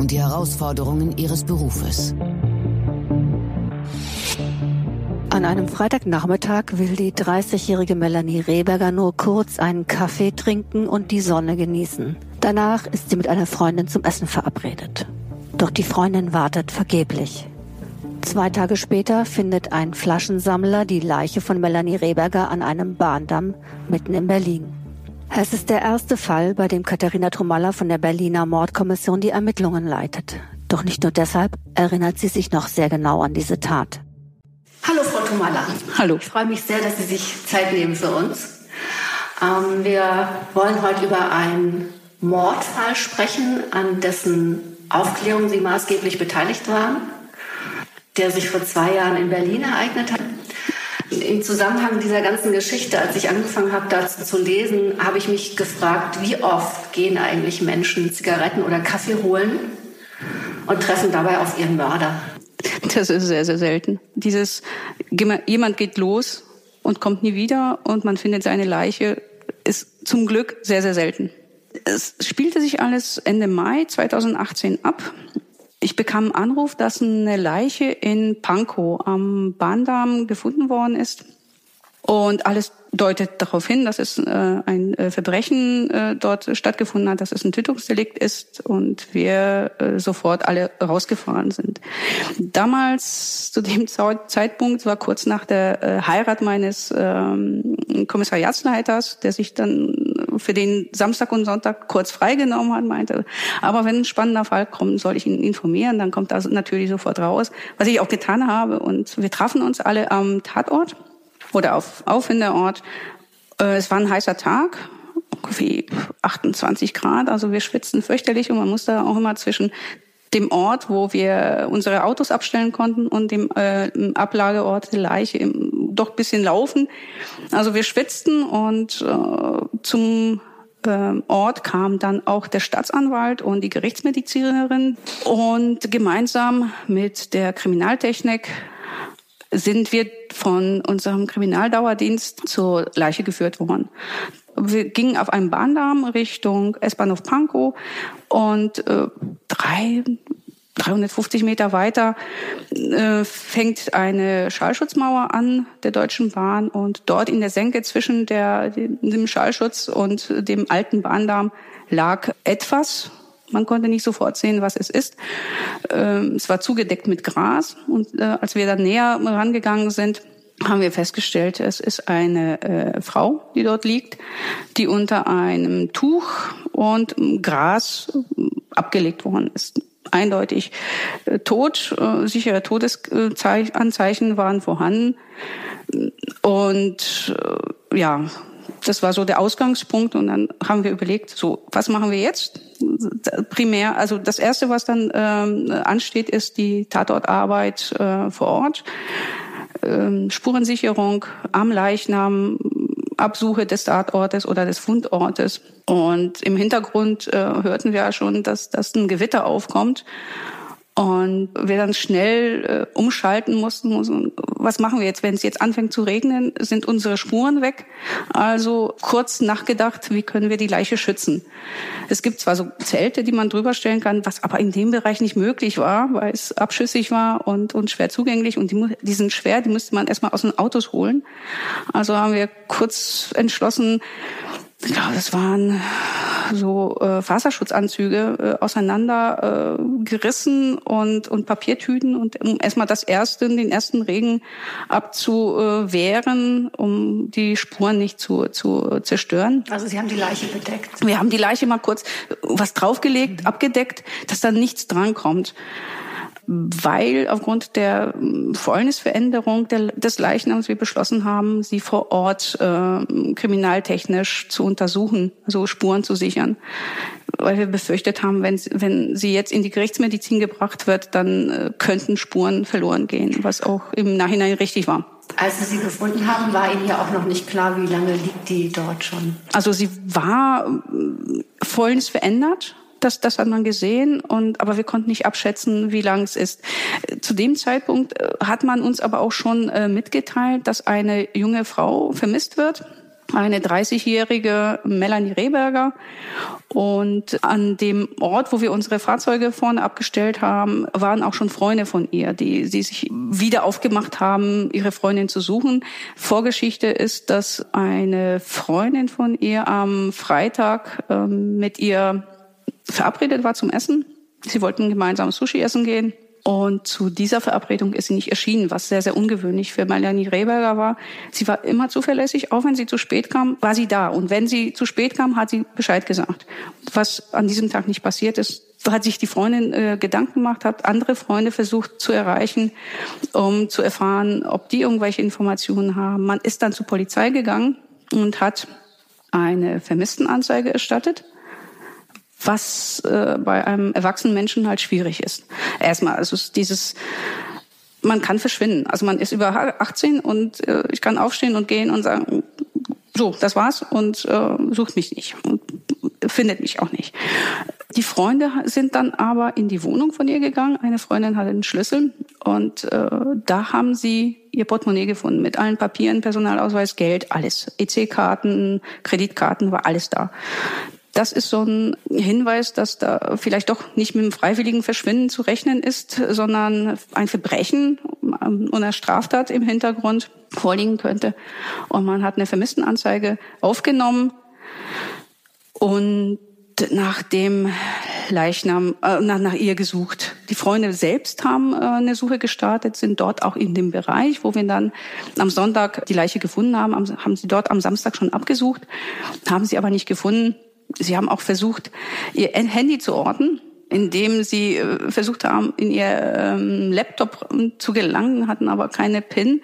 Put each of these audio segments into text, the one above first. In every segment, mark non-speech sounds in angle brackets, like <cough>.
und die Herausforderungen ihres Berufes. An einem Freitagnachmittag will die 30-jährige Melanie Rehberger nur kurz einen Kaffee trinken und die Sonne genießen. Danach ist sie mit einer Freundin zum Essen verabredet. Doch die Freundin wartet vergeblich. Zwei Tage später findet ein Flaschensammler die Leiche von Melanie Rehberger an einem Bahndamm mitten in Berlin. Es ist der erste Fall, bei dem Katharina Trumalla von der Berliner Mordkommission die Ermittlungen leitet. Doch nicht nur deshalb erinnert sie sich noch sehr genau an diese Tat. Hallo Frau Trumalla. Hallo. Ich freue mich sehr, dass Sie sich Zeit nehmen für uns. Ähm, wir wollen heute über einen Mordfall sprechen, an dessen Aufklärung Sie maßgeblich beteiligt waren, der sich vor zwei Jahren in Berlin ereignet hat. Im Zusammenhang dieser ganzen Geschichte, als ich angefangen habe, dazu zu lesen, habe ich mich gefragt, wie oft gehen eigentlich Menschen Zigaretten oder Kaffee holen und treffen dabei auf ihren Mörder. Das ist sehr, sehr selten. Dieses, jemand geht los und kommt nie wieder und man findet seine Leiche, ist zum Glück sehr, sehr selten. Es spielte sich alles Ende Mai 2018 ab. Ich bekam einen Anruf, dass eine Leiche in Pankow am Bahndamm gefunden worden ist. Und alles deutet darauf hin, dass es äh, ein äh, Verbrechen äh, dort stattgefunden hat, dass es ein Tötungsdelikt ist und wir äh, sofort alle rausgefahren sind. Damals, zu dem Zeitpunkt, war kurz nach der äh, Heirat meines ähm, Kommissariatsleiters, der sich dann für den Samstag und Sonntag kurz freigenommen hat, meinte, aber wenn ein spannender Fall kommt, soll ich ihn informieren, dann kommt das natürlich sofort raus, was ich auch getan habe. Und wir trafen uns alle am Tatort oder auf Auffinderort. Äh, es war ein heißer Tag, wie 28 Grad, also wir schwitzen fürchterlich und man musste auch immer zwischen dem Ort, wo wir unsere Autos abstellen konnten und dem äh, Ablageort der Leiche im, doch bisschen laufen. Also wir schwitzten und äh, zum äh, Ort kam dann auch der Staatsanwalt und die Gerichtsmedizinerin und gemeinsam mit der Kriminaltechnik sind wir von unserem Kriminaldauerdienst zur Leiche geführt worden. Wir gingen auf einem Bahndamm Richtung S-Bahnhof Pankow und äh, drei, 350 Meter weiter äh, fängt eine Schallschutzmauer an der Deutschen Bahn und dort in der Senke zwischen der, dem Schallschutz und dem alten Bahndamm lag etwas, man konnte nicht sofort sehen, was es ist. Ähm, es war zugedeckt mit Gras und äh, als wir dann näher rangegangen sind, haben wir festgestellt, es ist eine äh, Frau, die dort liegt, die unter einem Tuch und Gras abgelegt worden ist. Eindeutig äh, tot, äh, sichere Todesanzeichen waren vorhanden. Und äh, ja, das war so der Ausgangspunkt und dann haben wir überlegt, so, was machen wir jetzt? Primär, also das Erste, was dann ähm, ansteht, ist die Tatortarbeit äh, vor Ort, ähm, Spurensicherung am Leichnam, Absuche des Tatortes oder des Fundortes. Und im Hintergrund äh, hörten wir ja schon, dass, dass ein Gewitter aufkommt und wir dann schnell äh, umschalten mussten. Was machen wir jetzt, wenn es jetzt anfängt zu regnen? Sind unsere Spuren weg? Also kurz nachgedacht, wie können wir die Leiche schützen? Es gibt zwar so Zelte, die man drüber stellen kann, was aber in dem Bereich nicht möglich war, weil es abschüssig war und, und schwer zugänglich. Und die, die sind schwer, die müsste man erstmal aus den Autos holen. Also haben wir kurz entschlossen, ich glaube, das waren so äh, Faserschutzanzüge äh, auseinander äh, gerissen und, und Papiertüten und um erstmal das erste, den ersten Regen abzuwehren, um die Spuren nicht zu, zu zerstören. Also Sie haben die Leiche bedeckt? Wir haben die Leiche mal kurz was draufgelegt, mhm. abgedeckt, dass da nichts drankommt weil aufgrund der Fäulnisveränderung der, des Leichnams wir beschlossen haben, sie vor Ort äh, kriminaltechnisch zu untersuchen, so Spuren zu sichern. weil wir befürchtet haben, wenn, wenn sie jetzt in die Gerichtsmedizin gebracht wird, dann äh, könnten Spuren verloren gehen, was auch im Nachhinein richtig war. Als Sie sie gefunden haben, war Ihnen ja auch noch nicht klar, wie lange liegt die dort schon. Also sie war äh, vollends verändert. Das, das hat man gesehen, und, aber wir konnten nicht abschätzen, wie lang es ist. Zu dem Zeitpunkt äh, hat man uns aber auch schon äh, mitgeteilt, dass eine junge Frau vermisst wird eine 30-jährige Melanie Rehberger. Und an dem Ort, wo wir unsere Fahrzeuge vorne abgestellt haben, waren auch schon Freunde von ihr, die, die sich wieder aufgemacht haben, ihre Freundin zu suchen. Vorgeschichte ist, dass eine Freundin von ihr am Freitag ähm, mit ihr verabredet war zum Essen. Sie wollten gemeinsam Sushi essen gehen. Und zu dieser Verabredung ist sie nicht erschienen, was sehr, sehr ungewöhnlich für Melanie Rehberger war. Sie war immer zuverlässig, auch wenn sie zu spät kam, war sie da. Und wenn sie zu spät kam, hat sie Bescheid gesagt. Was an diesem Tag nicht passiert ist, hat sich die Freundin äh, Gedanken gemacht, hat andere Freunde versucht zu erreichen, um zu erfahren, ob die irgendwelche Informationen haben. Man ist dann zur Polizei gegangen und hat eine Vermisstenanzeige erstattet was äh, bei einem erwachsenen Menschen halt schwierig ist. Erstmal, also dieses, man kann verschwinden. Also man ist über 18 und äh, ich kann aufstehen und gehen und sagen, so, das war's und äh, sucht mich nicht und findet mich auch nicht. Die Freunde sind dann aber in die Wohnung von ihr gegangen. Eine Freundin hatte einen Schlüssel und äh, da haben sie ihr Portemonnaie gefunden mit allen Papieren, Personalausweis, Geld, alles. EC-Karten, Kreditkarten, war alles da. Das ist so ein Hinweis, dass da vielleicht doch nicht mit dem freiwilligen Verschwinden zu rechnen ist, sondern ein Verbrechen und eine Straftat im Hintergrund vorliegen könnte. Und man hat eine Vermisstenanzeige aufgenommen und nach dem Leichnam, äh, nach, nach ihr gesucht. Die Freunde selbst haben äh, eine Suche gestartet, sind dort auch in dem Bereich, wo wir dann am Sonntag die Leiche gefunden haben, haben sie dort am Samstag schon abgesucht, haben sie aber nicht gefunden. Sie haben auch versucht, ihr Handy zu orten, indem sie äh, versucht haben, in ihr ähm, Laptop zu gelangen, hatten aber keine PIN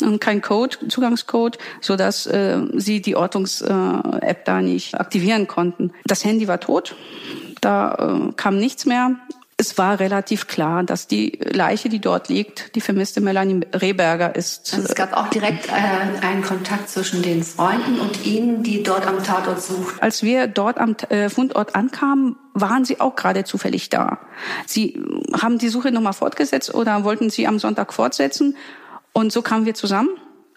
und kein Code, Zugangscode, so dass äh, sie die Ortungs-App da nicht aktivieren konnten. Das Handy war tot, da äh, kam nichts mehr es war relativ klar, dass die Leiche, die dort liegt, die vermisste Melanie Rehberger ist. Also es gab auch direkt äh, einen Kontakt zwischen den Freunden und Ihnen, die dort am Tatort suchten. Als wir dort am äh, Fundort ankamen, waren sie auch gerade zufällig da. Sie haben die Suche nochmal fortgesetzt oder wollten sie am Sonntag fortsetzen. Und so kamen wir zusammen.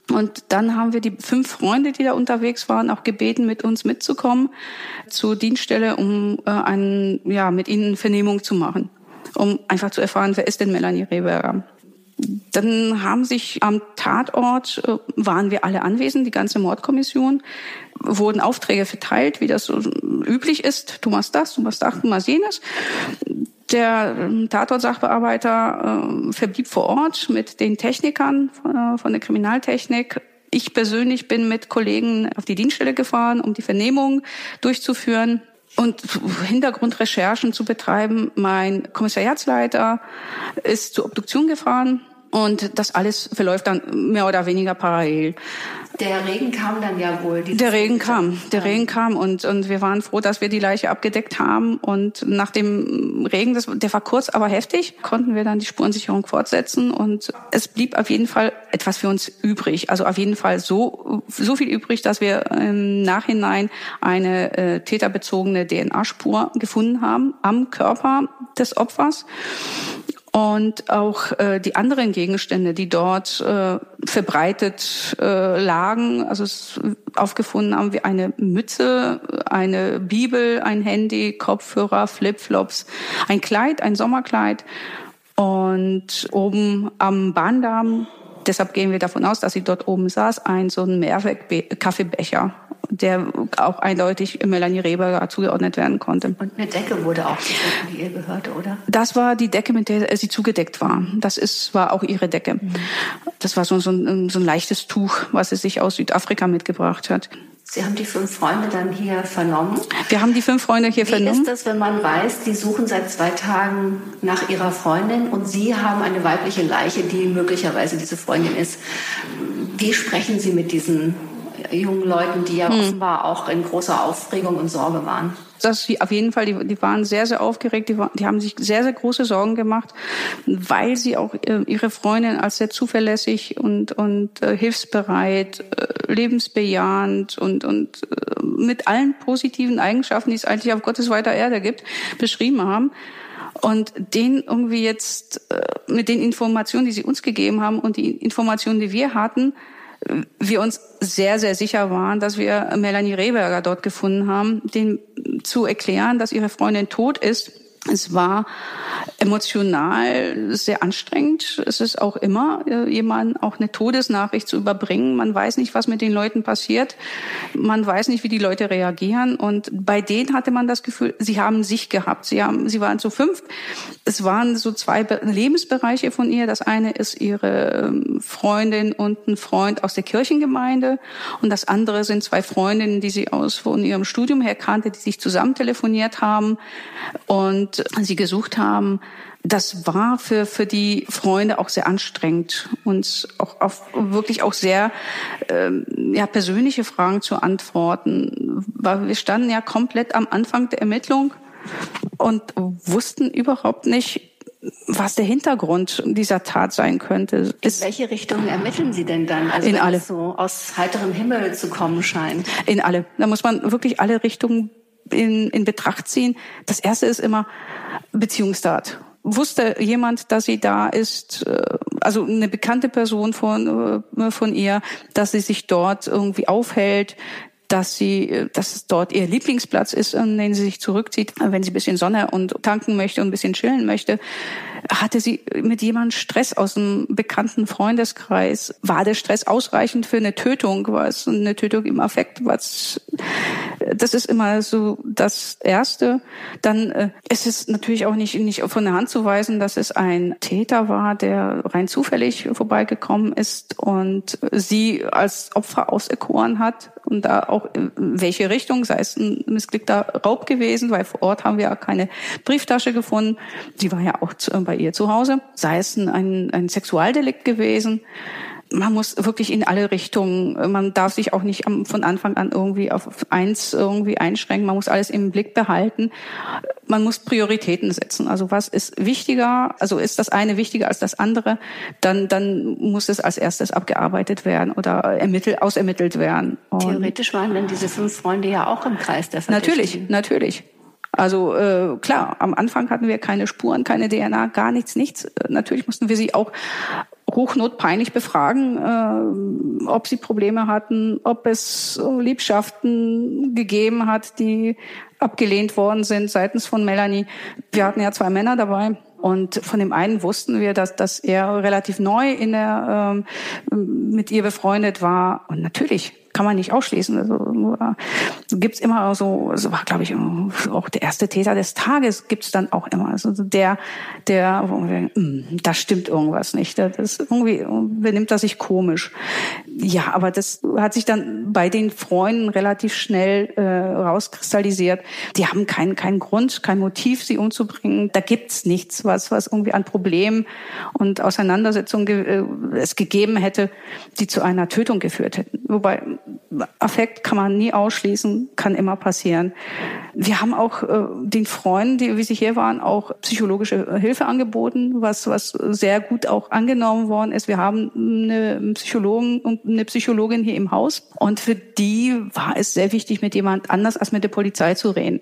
Und dann haben wir die fünf Freunde, die da unterwegs waren, auch gebeten, mit uns mitzukommen zur Dienststelle, um äh, einen, ja, mit ihnen Vernehmung zu machen, um einfach zu erfahren, wer ist denn Melanie Rehberger. Dann haben sich am Tatort, äh, waren wir alle anwesend, die ganze Mordkommission, wurden Aufträge verteilt, wie das so üblich ist. Du machst das, du machst das, du machst jenes. Der ähm, Tatort-Sachbearbeiter äh, verblieb vor Ort mit den Technikern von, äh, von der Kriminaltechnik. Ich persönlich bin mit Kollegen auf die Dienststelle gefahren, um die Vernehmung durchzuführen und Hintergrundrecherchen zu betreiben. Mein Kommissariatsleiter ist zur Obduktion gefahren und das alles verläuft dann mehr oder weniger parallel. Der Regen kam dann ja wohl. Der Regen kam, der Regen kam und, und wir waren froh, dass wir die Leiche abgedeckt haben. Und nach dem Regen, das, der war kurz, aber heftig, konnten wir dann die Spurensicherung fortsetzen. Und es blieb auf jeden Fall etwas für uns übrig. Also auf jeden Fall so, so viel übrig, dass wir im Nachhinein eine äh, täterbezogene DNA-Spur gefunden haben am Körper des Opfers. Und auch äh, die anderen Gegenstände, die dort äh, verbreitet äh, lagen, also es, aufgefunden haben wir eine Mütze, eine Bibel, ein Handy, Kopfhörer, Flipflops, ein Kleid, ein Sommerkleid. Und oben am Bahndamm deshalb gehen wir davon aus, dass sie dort oben saß, ein so ein Mehrweg-Kaffeebecher der auch eindeutig Melanie Reber zugeordnet werden konnte. Und eine Decke wurde auch gefunden, die ihr gehörte, oder? Das war die Decke, mit der sie zugedeckt war. Das ist, war auch ihre Decke. Mhm. Das war so, so, ein, so ein leichtes Tuch, was sie sich aus Südafrika mitgebracht hat. Sie haben die fünf Freunde dann hier vernommen. Wir haben die fünf Freunde hier Wie vernommen. Wie ist das, wenn man weiß, die suchen seit zwei Tagen nach ihrer Freundin und Sie haben eine weibliche Leiche, die möglicherweise diese Freundin ist? Wie sprechen Sie mit diesen jungen Leuten, die ja hm. offenbar auch in großer Aufregung und Sorge waren. Das auf jeden Fall, die, die waren sehr, sehr aufgeregt, die, die haben sich sehr, sehr große Sorgen gemacht, weil sie auch äh, ihre Freundin als sehr zuverlässig und, und äh, hilfsbereit, äh, lebensbejahend und, und äh, mit allen positiven Eigenschaften, die es eigentlich auf Gottes weiter Erde gibt, beschrieben haben. Und den irgendwie jetzt äh, mit den Informationen, die sie uns gegeben haben und die Informationen, die wir hatten, wir uns sehr, sehr sicher waren, dass wir Melanie Rehberger dort gefunden haben, den zu erklären, dass ihre Freundin tot ist es war emotional sehr anstrengend. Es ist auch immer, äh, jemand auch eine Todesnachricht zu überbringen. Man weiß nicht, was mit den Leuten passiert. Man weiß nicht, wie die Leute reagieren. Und bei denen hatte man das Gefühl, sie haben sich gehabt. Sie haben, sie waren zu fünf. Es waren so zwei Lebensbereiche von ihr. Das eine ist ihre ähm, Freundin und ein Freund aus der Kirchengemeinde. Und das andere sind zwei Freundinnen, die sie aus von ihrem Studium her kannte, die sich zusammen telefoniert haben. Und und sie gesucht haben, das war für, für die Freunde auch sehr anstrengend, uns auch auf wirklich auch sehr ähm, ja, persönliche Fragen zu antworten. Weil wir standen ja komplett am Anfang der Ermittlung und wussten überhaupt nicht, was der Hintergrund dieser Tat sein könnte. In welche Richtung ermitteln Sie denn dann? Also in alle. so aus heiterem Himmel zu kommen scheint. In alle. Da muss man wirklich alle Richtungen in, in Betracht ziehen. Das erste ist immer Beziehungstat. Wusste jemand, dass sie da ist, äh, also eine bekannte Person von, äh, von ihr, dass sie sich dort irgendwie aufhält, dass sie, äh, dass es dort ihr Lieblingsplatz ist, an den sie sich zurückzieht, wenn sie ein bisschen Sonne und tanken möchte und ein bisschen chillen möchte hatte sie mit jemandem Stress aus einem bekannten Freundeskreis? War der Stress ausreichend für eine Tötung? War es eine Tötung im Affekt? Was, das ist immer so das Erste. Dann äh, ist es natürlich auch nicht, nicht von der Hand zu weisen, dass es ein Täter war, der rein zufällig vorbeigekommen ist und sie als Opfer auserkoren hat und da auch in welche Richtung, sei es ein missglückter Raub gewesen, weil vor Ort haben wir ja keine Brieftasche gefunden. Sie war ja auch bei ihr zu Hause, sei es ein, ein Sexualdelikt gewesen man muss wirklich in alle Richtungen, man darf sich auch nicht von Anfang an irgendwie auf eins irgendwie einschränken, man muss alles im Blick behalten. Man muss Prioritäten setzen. Also was ist wichtiger, also ist das eine wichtiger als das andere, dann, dann muss es als erstes abgearbeitet werden oder ermittelt, ausermittelt werden. Und Theoretisch waren dann diese fünf Freunde ja auch im Kreis der. Natürlich, natürlich. Also äh, klar, am Anfang hatten wir keine Spuren, keine DNA, gar nichts, nichts. Natürlich mussten wir sie auch hochnotpeinlich befragen, äh, ob sie Probleme hatten, ob es Liebschaften gegeben hat, die abgelehnt worden sind seitens von Melanie. Wir hatten ja zwei Männer dabei. Und von dem einen wussten wir, dass, dass er relativ neu in der, ähm, mit ihr befreundet war. Und natürlich kann man nicht ausschließen. Also äh, gibt's immer so, so war glaube ich auch der erste Täter des Tages gibt's dann auch immer. Also der, der, hm, da stimmt irgendwas nicht. Das ist irgendwie benimmt er sich komisch. Ja, aber das hat sich dann bei den Freunden relativ schnell äh, rauskristallisiert. Die haben keinen keinen Grund, kein Motiv, sie umzubringen. Da gibt's nichts, was was irgendwie an Problemen und Auseinandersetzungen ge äh, es gegeben hätte, die zu einer Tötung geführt hätten. Wobei Affekt kann man nie ausschließen, kann immer passieren. Wir haben auch äh, den Freunden, die wie sie hier waren, auch psychologische Hilfe angeboten, was was sehr gut auch angenommen worden ist. Wir haben eine Psychologen und eine Psychologin hier im Haus und für die war es sehr wichtig, mit jemand anders als mit der Polizei zu reden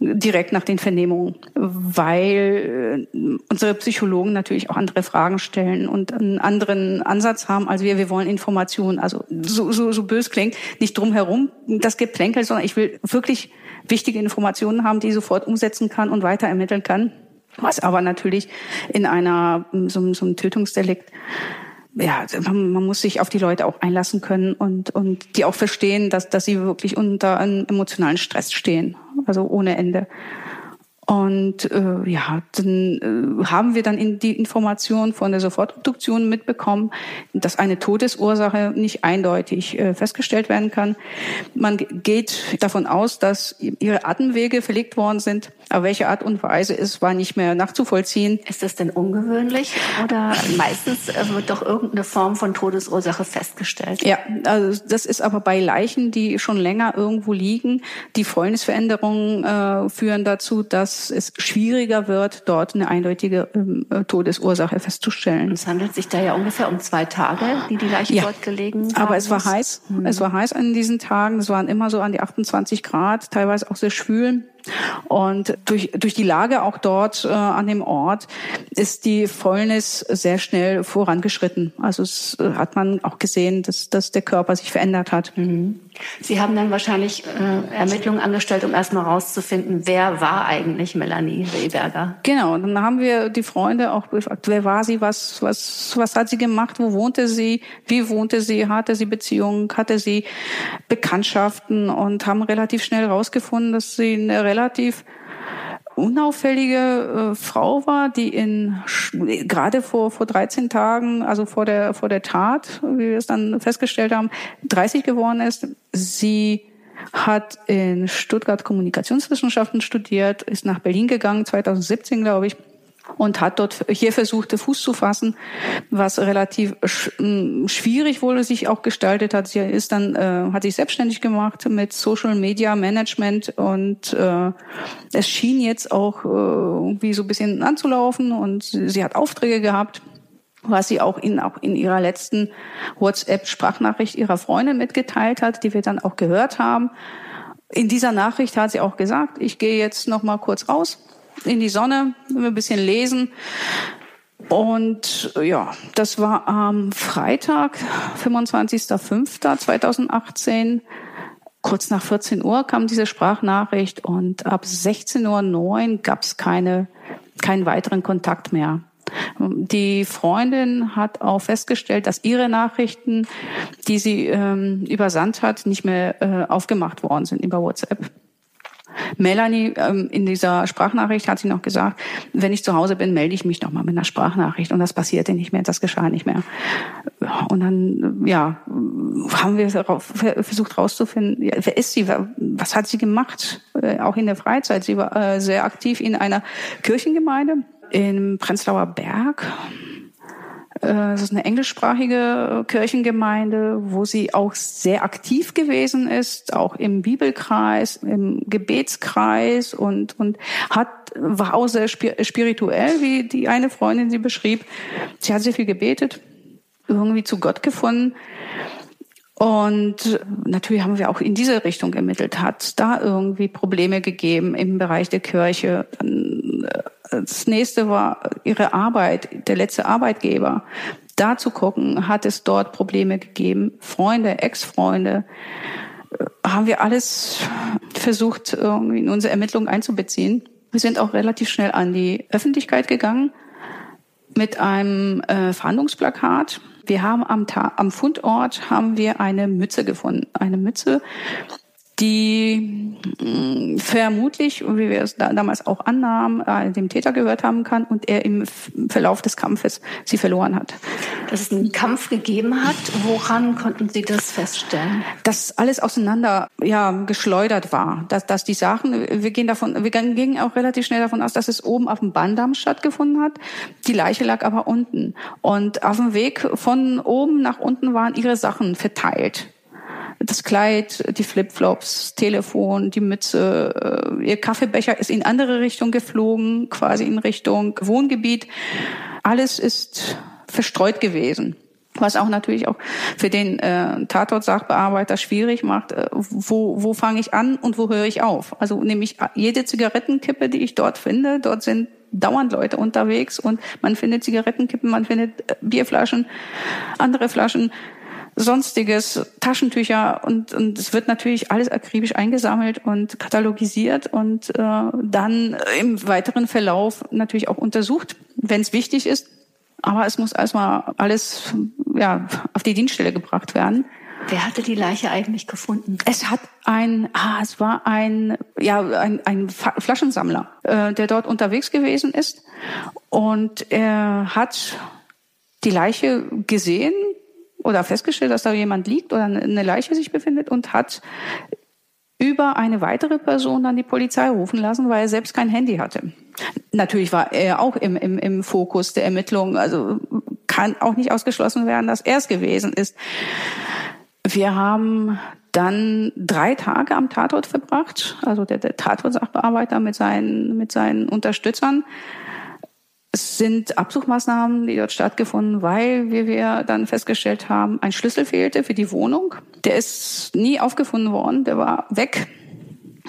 direkt nach den Vernehmungen, weil äh, unsere Psychologen natürlich auch andere Fragen stellen und einen anderen Ansatz haben als wir. Wir wollen Informationen, also so, so, so bös klingt, nicht drumherum das Geplänkel, sondern ich will wirklich wichtige Informationen haben, die ich sofort umsetzen kann und weiter ermitteln kann. Was aber natürlich in einer so, so einem Tötungsdelikt ja, man, man muss sich auf die Leute auch einlassen können und, und die auch verstehen, dass, dass sie wirklich unter einem emotionalen Stress stehen, also ohne Ende. Und äh, ja, dann äh, haben wir dann in die Information von der Sofortobduktion mitbekommen, dass eine Todesursache nicht eindeutig äh, festgestellt werden kann. Man geht davon aus, dass ihre Atemwege verlegt worden sind. Aber welche Art und Weise ist, war nicht mehr nachzuvollziehen. Ist das denn ungewöhnlich oder meistens äh, wird doch irgendeine Form von Todesursache festgestellt? Ja, also das ist aber bei Leichen, die schon länger irgendwo liegen, die Fäulnisveränderungen äh, führen dazu, dass es schwieriger wird, dort eine eindeutige ähm, Todesursache festzustellen. Es handelt sich da ja ungefähr um zwei Tage, die die Leiche ja, dort gelegen haben. Aber es war heiß. Mhm. Es war heiß an diesen Tagen. Es waren immer so an die 28 Grad, teilweise auch sehr schwül. Und durch, durch die Lage auch dort äh, an dem Ort ist die Fäulnis sehr schnell vorangeschritten. Also es äh, hat man auch gesehen, dass, dass der Körper sich verändert hat. Mhm. Sie haben dann wahrscheinlich äh, Ermittlungen angestellt, um erstmal rauszufinden, wer war eigentlich Melanie Rehberger? Genau, dann haben wir die Freunde auch gefragt, wer war sie, was, was, was hat sie gemacht, wo wohnte sie, wie wohnte sie, hatte sie Beziehungen, hatte sie Bekanntschaften und haben relativ schnell rausgefunden, dass sie eine relativ unauffällige äh, Frau war, die in gerade vor vor 13 Tagen, also vor der vor der Tat, wie wir es dann festgestellt haben, 30 geworden ist. Sie hat in Stuttgart Kommunikationswissenschaften studiert, ist nach Berlin gegangen 2017, glaube ich und hat dort hier versucht, Fuß zu fassen, was relativ schwierig wohl sich auch gestaltet hat. Sie ist dann, äh, hat sich selbstständig gemacht mit Social Media Management und äh, es schien jetzt auch äh, irgendwie so ein bisschen anzulaufen und sie, sie hat Aufträge gehabt was sie auch in, auch in ihrer letzten WhatsApp-Sprachnachricht ihrer Freundin mitgeteilt hat, die wir dann auch gehört haben. In dieser Nachricht hat sie auch gesagt, ich gehe jetzt noch mal kurz raus in die Sonne, ein bisschen lesen. Und ja, das war am Freitag, 25.05.2018. Kurz nach 14 Uhr kam diese Sprachnachricht und ab 16.09 Uhr gab es keine, keinen weiteren Kontakt mehr. Die Freundin hat auch festgestellt, dass ihre Nachrichten, die sie ähm, übersandt hat, nicht mehr äh, aufgemacht worden sind über WhatsApp. Melanie ähm, in dieser Sprachnachricht hat sie noch gesagt, wenn ich zu Hause bin, melde ich mich noch mal mit einer Sprachnachricht. Und das passierte nicht mehr, das geschah nicht mehr. Und dann, ja, haben wir versucht herauszufinden, ja, wer ist sie, was hat sie gemacht, äh, auch in der Freizeit. Sie war äh, sehr aktiv in einer Kirchengemeinde im Prenzlauer Berg äh, ist eine englischsprachige äh, Kirchengemeinde, wo sie auch sehr aktiv gewesen ist, auch im Bibelkreis, im Gebetskreis und, und hat, war auch sehr spirituell, wie die eine Freundin sie beschrieb. Sie hat sehr viel gebetet, irgendwie zu Gott gefunden. Und natürlich haben wir auch in diese Richtung ermittelt. Hat da irgendwie Probleme gegeben im Bereich der Kirche? Dann das nächste war ihre Arbeit, der letzte Arbeitgeber. Da zu gucken, hat es dort Probleme gegeben, Freunde, Ex-Freunde, äh, haben wir alles versucht, irgendwie in unsere Ermittlungen einzubeziehen. Wir sind auch relativ schnell an die Öffentlichkeit gegangen mit einem äh, Fahndungsplakat. Wir haben am, Ta am Fundort haben wir eine Mütze gefunden, eine Mütze, die mh, mm, vermutlich, wie wir es da, damals auch annahmen, äh, dem Täter gehört haben kann und er im Verlauf des Kampfes sie verloren hat. Dass es einen Kampf gegeben hat, woran konnten Sie das feststellen? Dass alles auseinander ja, geschleudert war. Dass, dass die Sachen, wir gehen davon, wir gingen auch relativ schnell davon aus, dass es oben auf dem Bahndamm stattgefunden hat. Die Leiche lag aber unten. Und auf dem Weg von oben nach unten waren ihre Sachen verteilt das Kleid, die Flipflops, Telefon, die Mütze, äh, ihr Kaffeebecher ist in andere Richtung geflogen, quasi in Richtung Wohngebiet. Alles ist verstreut gewesen. Was auch natürlich auch für den äh, Tatort-Sachbearbeiter schwierig macht, äh, wo, wo fange ich an und wo höre ich auf? Also nämlich jede Zigarettenkippe, die ich dort finde, dort sind dauernd Leute unterwegs und man findet Zigarettenkippen, man findet äh, Bierflaschen, andere Flaschen sonstiges, Taschentücher und, und es wird natürlich alles akribisch eingesammelt und katalogisiert und äh, dann im weiteren Verlauf natürlich auch untersucht, wenn es wichtig ist. Aber es muss erstmal alles ja, auf die Dienststelle gebracht werden. Wer hatte die Leiche eigentlich gefunden? Es hat ein, ah, es war ein, ja, ein, ein Flaschensammler, äh, der dort unterwegs gewesen ist und er hat die Leiche gesehen oder festgestellt, dass da jemand liegt oder eine Leiche sich befindet und hat über eine weitere Person dann die Polizei rufen lassen, weil er selbst kein Handy hatte. Natürlich war er auch im, im, im Fokus der Ermittlungen, also kann auch nicht ausgeschlossen werden, dass er es gewesen ist. Wir haben dann drei Tage am Tatort verbracht, also der, der Tatort-Sachbearbeiter mit seinen, mit seinen Unterstützern. Es sind Absuchmaßnahmen, die dort stattgefunden, weil, wie wir dann festgestellt haben, ein Schlüssel fehlte für die Wohnung. Der ist nie aufgefunden worden, der war weg.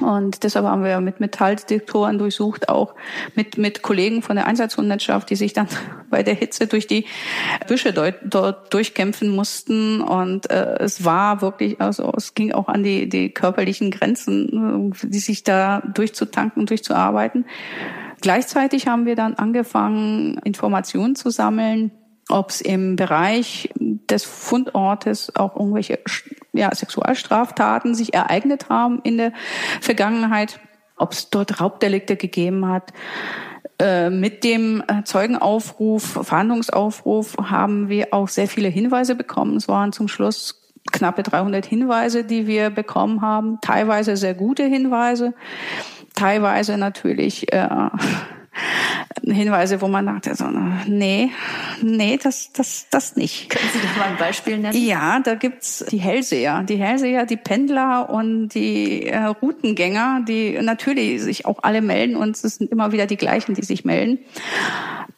Und deshalb haben wir mit Metalldetektoren durchsucht, auch mit, mit Kollegen von der Einsatzhundertschaft, die sich dann <laughs> bei der Hitze durch die Büsche dort, dort durchkämpfen mussten. Und äh, es war wirklich, also es ging auch an die, die körperlichen Grenzen, die sich da durchzutanken, durchzuarbeiten. Gleichzeitig haben wir dann angefangen, Informationen zu sammeln, ob es im Bereich des Fundortes auch irgendwelche ja, Sexualstraftaten sich ereignet haben in der Vergangenheit, ob es dort Raubdelikte gegeben hat. Äh, mit dem äh, Zeugenaufruf, Verhandlungsaufruf haben wir auch sehr viele Hinweise bekommen. Es waren zum Schluss knappe 300 Hinweise, die wir bekommen haben, teilweise sehr gute Hinweise teilweise natürlich äh, Hinweise, wo man dachte, so, nee, nee, das, das, das nicht. Können Sie da mal ein Beispiel nennen? Ja, da gibt's die Hellseher. Die Hellseher, die Pendler und die äh, Routengänger, die natürlich sich auch alle melden und es sind immer wieder die gleichen, die sich melden,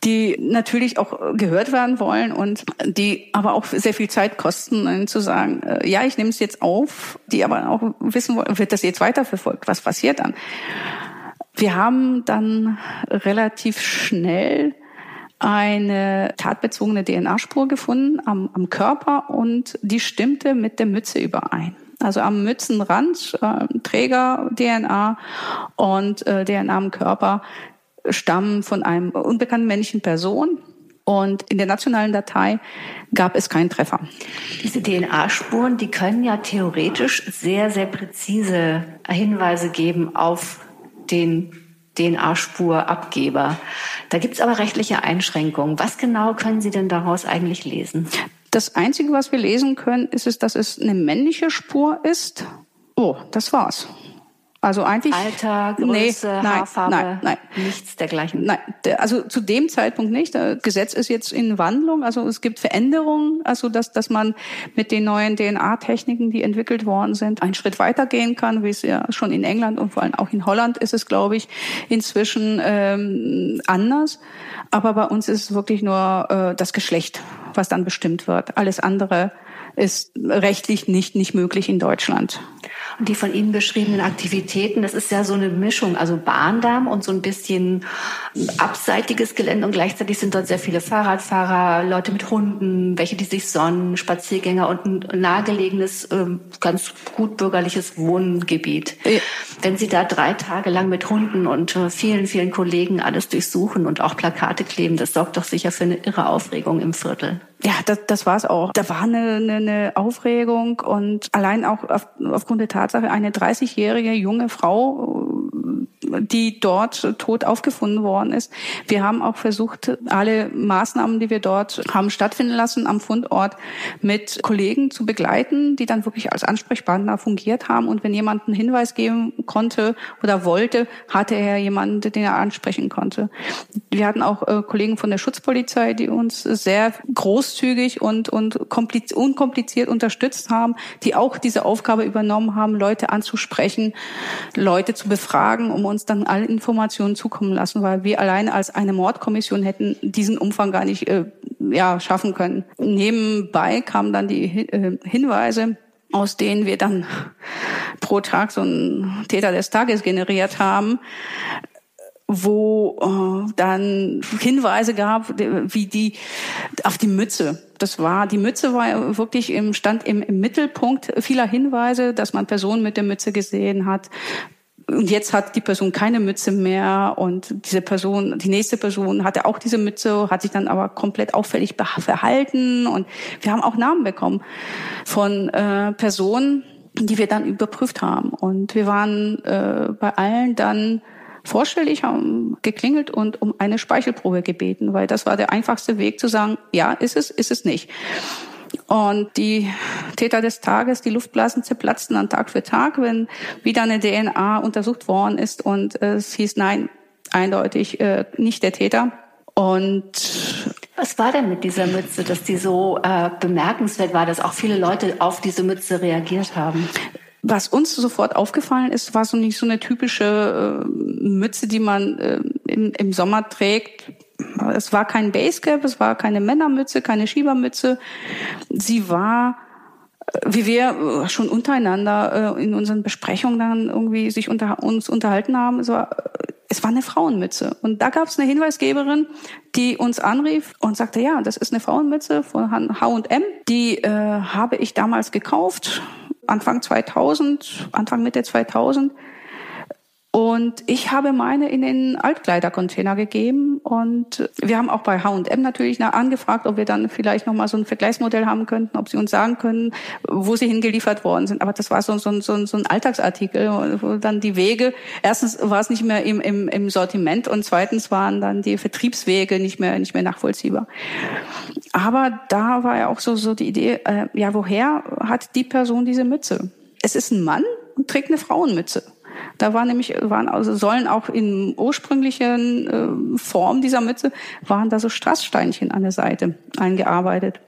die natürlich auch gehört werden wollen und die aber auch sehr viel Zeit kosten, zu sagen, äh, ja, ich nehme es jetzt auf, die aber auch wissen wollen, wird das jetzt weiterverfolgt, was passiert dann? Wir haben dann relativ schnell eine tatbezogene DNA-Spur gefunden am, am, Körper und die stimmte mit der Mütze überein. Also am Mützenrand äh, Träger DNA und äh, DNA am Körper stammen von einem unbekannten männlichen Person. Und in der nationalen Datei gab es keinen Treffer. Diese DNA-Spuren, die können ja theoretisch sehr, sehr präzise Hinweise geben auf den DNA-Spurabgeber. Da gibt es aber rechtliche Einschränkungen. Was genau können Sie denn daraus eigentlich lesen? Das Einzige, was wir lesen können, ist dass es eine männliche Spur ist. Oh, das war's. Also eigentlich Alter, Größe, nee, nein, Haarfarbe, nein, nein, nichts dergleichen. Nein, also zu dem Zeitpunkt nicht. Das Gesetz ist jetzt in Wandlung, also es gibt Veränderungen, also dass dass man mit den neuen DNA-Techniken, die entwickelt worden sind, einen Schritt weitergehen kann, wie es ja schon in England und vor allem auch in Holland ist es, glaube ich, inzwischen ähm, anders. Aber bei uns ist es wirklich nur äh, das Geschlecht, was dann bestimmt wird. Alles andere ist rechtlich nicht nicht möglich in Deutschland. Und die von Ihnen beschriebenen Aktivitäten, das ist ja so eine Mischung, also Bahndamm und so ein bisschen abseitiges Gelände und gleichzeitig sind dort sehr viele Fahrradfahrer, Leute mit Hunden, welche die sich sonnen, Spaziergänger und ein nahegelegenes, ähm, ganz gut bürgerliches Wohngebiet. Ja. Wenn Sie da drei Tage lang mit Hunden und äh, vielen, vielen Kollegen alles durchsuchen und auch Plakate kleben, das sorgt doch sicher für eine irre Aufregung im Viertel. Ja, das, das war es auch. Da war eine, eine, eine Aufregung und allein auch auf, aufgrund der Tatsache, eine 30-jährige junge Frau die dort tot aufgefunden worden ist. Wir haben auch versucht, alle Maßnahmen, die wir dort haben stattfinden lassen am Fundort, mit Kollegen zu begleiten, die dann wirklich als Ansprechpartner fungiert haben. Und wenn jemand einen Hinweis geben konnte oder wollte, hatte er jemanden, den er ansprechen konnte. Wir hatten auch äh, Kollegen von der Schutzpolizei, die uns sehr großzügig und, und unkompliziert unterstützt haben, die auch diese Aufgabe übernommen haben, Leute anzusprechen, Leute zu befragen, um uns dann alle Informationen zukommen lassen, weil wir alleine als eine Mordkommission hätten diesen Umfang gar nicht äh, ja, schaffen können. Nebenbei kamen dann die äh, Hinweise, aus denen wir dann pro Tag so einen Täter des Tages generiert haben, wo äh, dann Hinweise gab, wie die auf die Mütze. Das war die Mütze war wirklich im stand im, im Mittelpunkt vieler Hinweise, dass man Personen mit der Mütze gesehen hat, und jetzt hat die Person keine Mütze mehr und diese Person, die nächste Person hatte auch diese Mütze, hat sich dann aber komplett auffällig verhalten. Und wir haben auch Namen bekommen von äh, Personen, die wir dann überprüft haben. Und wir waren äh, bei allen dann vorstellig, haben geklingelt und um eine Speichelprobe gebeten, weil das war der einfachste Weg zu sagen, ja, ist es, ist es nicht. Und die Täter des Tages, die Luftblasen zerplatzten dann Tag für Tag, wenn wieder eine DNA untersucht worden ist und es hieß, nein, eindeutig äh, nicht der Täter. Und was war denn mit dieser Mütze, dass die so äh, bemerkenswert war, dass auch viele Leute auf diese Mütze reagiert haben? Was uns sofort aufgefallen ist, war so nicht so eine typische äh, Mütze, die man äh, im, im Sommer trägt, es war kein Basecap, es war keine Männermütze, keine Schiebermütze. Sie war äh, wie wir äh, schon untereinander äh, in unseren Besprechungen dann irgendwie sich unter uns unterhalten haben, es war, es war eine Frauenmütze. Und da gab es eine Hinweisgeberin, die uns anrief und sagte, ja, das ist eine Frauenmütze von H&M. Die äh, habe ich damals gekauft, Anfang 2000, Anfang Mitte 2000. Und ich habe meine in den Altkleidercontainer gegeben und wir haben auch bei H&M natürlich angefragt, ob wir dann vielleicht noch mal so ein Vergleichsmodell haben könnten, ob sie uns sagen können, wo sie hingeliefert worden sind. Aber das war so, so, so, so ein Alltagsartikel, wo dann die Wege, erstens war es nicht mehr im, im, im Sortiment und zweitens waren dann die Vertriebswege nicht mehr, nicht mehr nachvollziehbar. Aber da war ja auch so, so die Idee, äh, ja, woher hat die Person diese Mütze? Es ist ein Mann und trägt eine Frauenmütze. Da war nämlich, waren also sollen auch in ursprünglichen äh, Form dieser Mütze, waren da so Strasssteinchen an der Seite eingearbeitet.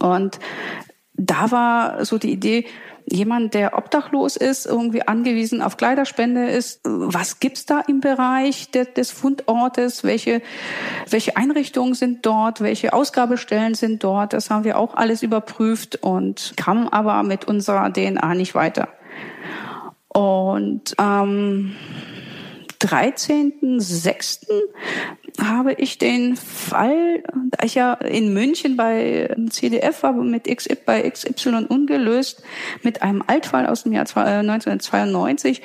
Und da war so die Idee, jemand, der obdachlos ist, irgendwie angewiesen auf Kleiderspende ist, was gibt's da im Bereich de, des Fundortes? Welche, welche Einrichtungen sind dort? Welche Ausgabestellen sind dort? Das haben wir auch alles überprüft und kamen aber mit unserer DNA nicht weiter. Und am 13.06. habe ich den Fall, da ich ja in München bei CDF war, mit XY, bei XY ungelöst, mit einem Altfall aus dem Jahr 1992,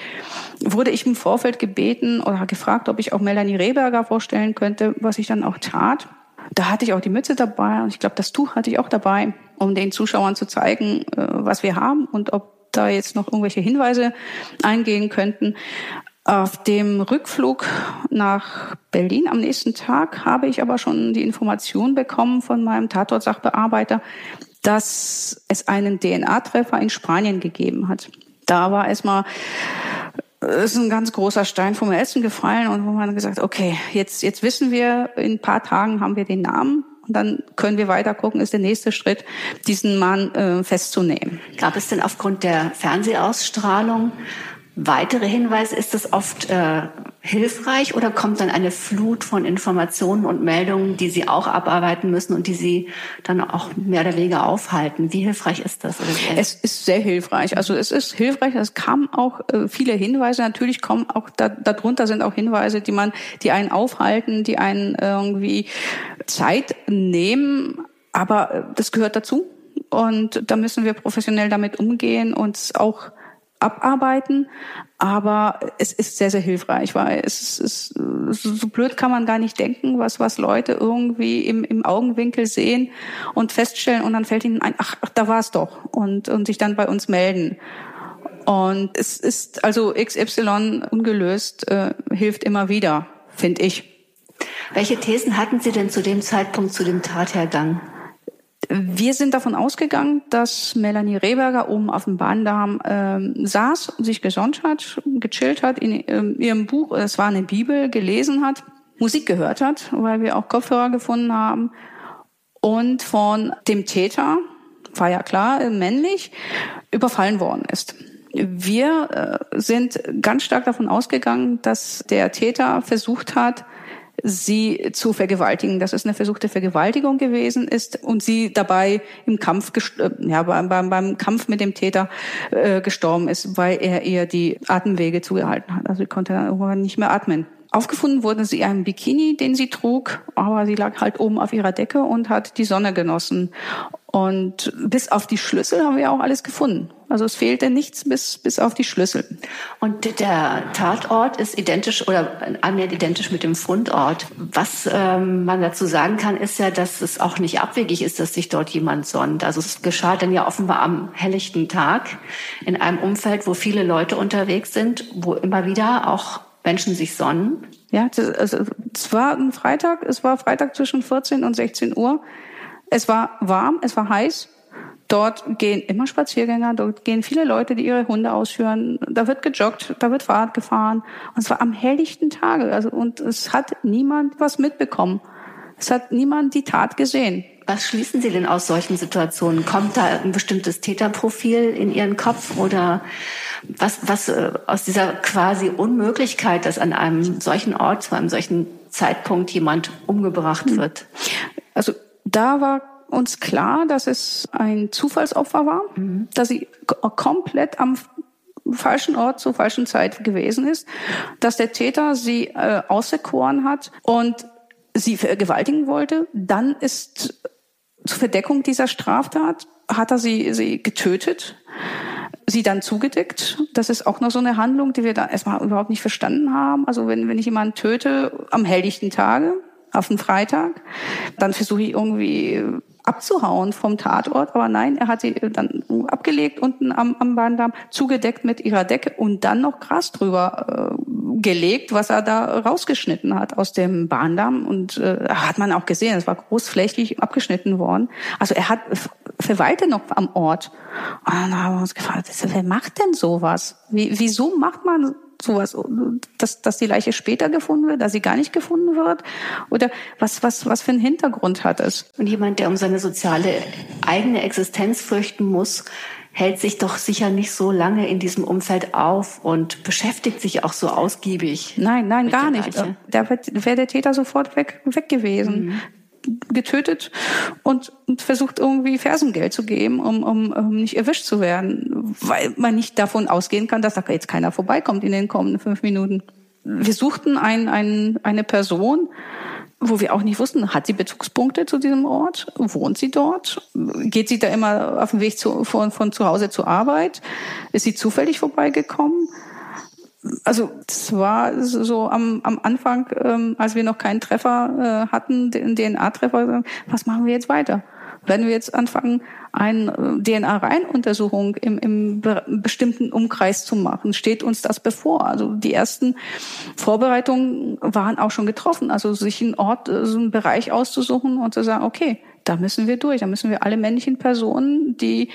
wurde ich im Vorfeld gebeten oder gefragt, ob ich auch Melanie Rehberger vorstellen könnte, was ich dann auch tat. Da hatte ich auch die Mütze dabei und ich glaube, das Tuch hatte ich auch dabei, um den Zuschauern zu zeigen, äh, was wir haben und ob da jetzt noch irgendwelche Hinweise eingehen könnten. Auf dem Rückflug nach Berlin am nächsten Tag habe ich aber schon die Information bekommen von meinem Tatort-Sachbearbeiter, dass es einen DNA-Treffer in Spanien gegeben hat. Da war erstmal ist ein ganz großer Stein vom Essen gefallen und wo man gesagt, okay, jetzt, jetzt wissen wir, in ein paar Tagen haben wir den Namen und dann können wir weiter gucken, ist der nächste Schritt, diesen Mann äh, festzunehmen. Gab es denn aufgrund der Fernsehausstrahlung weitere Hinweise? Ist das oft äh, hilfreich oder kommt dann eine Flut von Informationen und Meldungen, die Sie auch abarbeiten müssen und die Sie dann auch mehr oder weniger aufhalten? Wie hilfreich ist das? es ist sehr hilfreich. Also es ist hilfreich. Es kamen auch äh, viele Hinweise. Natürlich kommen auch da, darunter sind auch Hinweise, die man, die einen aufhalten, die einen irgendwie Zeit nehmen. Aber äh, das gehört dazu. Und da müssen wir professionell damit umgehen und auch abarbeiten, aber es ist sehr, sehr hilfreich, weil es ist, so blöd kann man gar nicht denken, was, was Leute irgendwie im, im Augenwinkel sehen und feststellen und dann fällt ihnen ein, ach, ach da war es doch und, und sich dann bei uns melden. Und es ist also XY ungelöst, äh, hilft immer wieder, finde ich. Welche Thesen hatten Sie denn zu dem Zeitpunkt, zu dem Tathergang? Wir sind davon ausgegangen, dass Melanie Rehberger oben auf dem Bahndamm ähm, saß, sich gesonnt hat, gechillt hat, in ähm, ihrem Buch, es war eine Bibel, gelesen hat, Musik gehört hat, weil wir auch Kopfhörer gefunden haben und von dem Täter, war ja klar, männlich, überfallen worden ist. Wir äh, sind ganz stark davon ausgegangen, dass der Täter versucht hat, sie zu vergewaltigen, dass es eine versuchte Vergewaltigung gewesen ist und sie dabei im Kampf, äh, ja, beim, beim, beim Kampf mit dem Täter äh, gestorben ist, weil er ihr die Atemwege zugehalten hat. Also sie konnte dann irgendwann nicht mehr atmen. Aufgefunden wurde sie einem Bikini, den sie trug, aber sie lag halt oben auf ihrer Decke und hat die Sonne genossen. Und bis auf die Schlüssel haben wir auch alles gefunden. Also es fehlte nichts bis, bis auf die Schlüssel. Und der Tatort ist identisch oder annähernd identisch mit dem Fundort. Was ähm, man dazu sagen kann, ist ja, dass es auch nicht abwegig ist, dass sich dort jemand sonnt. Also es geschah dann ja offenbar am helllichten Tag in einem Umfeld, wo viele Leute unterwegs sind, wo immer wieder auch Menschen sich sonnen. Ja, es war ein Freitag, es war Freitag zwischen 14 und 16 Uhr. Es war warm, es war heiß. Dort gehen immer Spaziergänger, dort gehen viele Leute, die ihre Hunde ausführen. Da wird gejoggt, da wird Fahrrad gefahren. Und es war am helllichten Tage. Also, und es hat niemand was mitbekommen. Es hat niemand die Tat gesehen. Was schließen Sie denn aus solchen Situationen? Kommt da ein bestimmtes Täterprofil in Ihren Kopf oder was, was äh, aus dieser quasi Unmöglichkeit, dass an einem solchen Ort, zu einem solchen Zeitpunkt jemand umgebracht hm. wird? Also da war uns klar, dass es ein Zufallsopfer war, mhm. dass sie komplett am falschen Ort zur falschen Zeit gewesen ist, dass der Täter sie äh, auserkoren hat und sie vergewaltigen wollte. Dann ist zur Verdeckung dieser Straftat hat er sie, sie getötet, sie dann zugedeckt. Das ist auch noch so eine Handlung, die wir dann erstmal überhaupt nicht verstanden haben. Also wenn, wenn ich jemanden töte am helllichten Tage, auf einen Freitag. Dann versuche ich irgendwie abzuhauen vom Tatort, aber nein, er hat sie dann abgelegt unten am, am Bahndamm, zugedeckt mit ihrer Decke und dann noch Gras drüber äh, gelegt, was er da rausgeschnitten hat aus dem Bahndamm und äh, hat man auch gesehen, es war großflächig abgeschnitten worden. Also er hat verweilte noch am Ort. Und dann haben wir uns gefragt, wer macht denn sowas? Wie, wieso macht man sowas, dass, dass die Leiche später gefunden wird, dass sie gar nicht gefunden wird? Oder was, was, was für einen Hintergrund hat es? Und jemand, der um seine soziale eigene Existenz fürchten muss, hält sich doch sicher nicht so lange in diesem Umfeld auf und beschäftigt sich auch so ausgiebig. Nein, nein, gar nicht. Da wäre der Täter sofort weg, weg gewesen. Mhm getötet und, und versucht irgendwie Fersengeld zu geben, um, um, um nicht erwischt zu werden, weil man nicht davon ausgehen kann, dass da jetzt keiner vorbeikommt in den kommenden fünf Minuten. Wir suchten ein, ein, eine Person, wo wir auch nicht wussten, hat sie Bezugspunkte zu diesem Ort? Wohnt sie dort? Geht sie da immer auf dem Weg zu, von, von zu Hause zur Arbeit? Ist sie zufällig vorbeigekommen? Also das war so am, am Anfang, ähm, als wir noch keinen Treffer äh, hatten, den DNA-Treffer, was machen wir jetzt weiter? Werden wir jetzt anfangen, eine äh, DNA-Reihenuntersuchung im, im be bestimmten Umkreis zu machen? Steht uns das bevor? Also die ersten Vorbereitungen waren auch schon getroffen, also sich einen Ort, äh, so einen Bereich auszusuchen und zu sagen, okay, da müssen wir durch. Da müssen wir alle männlichen Personen, die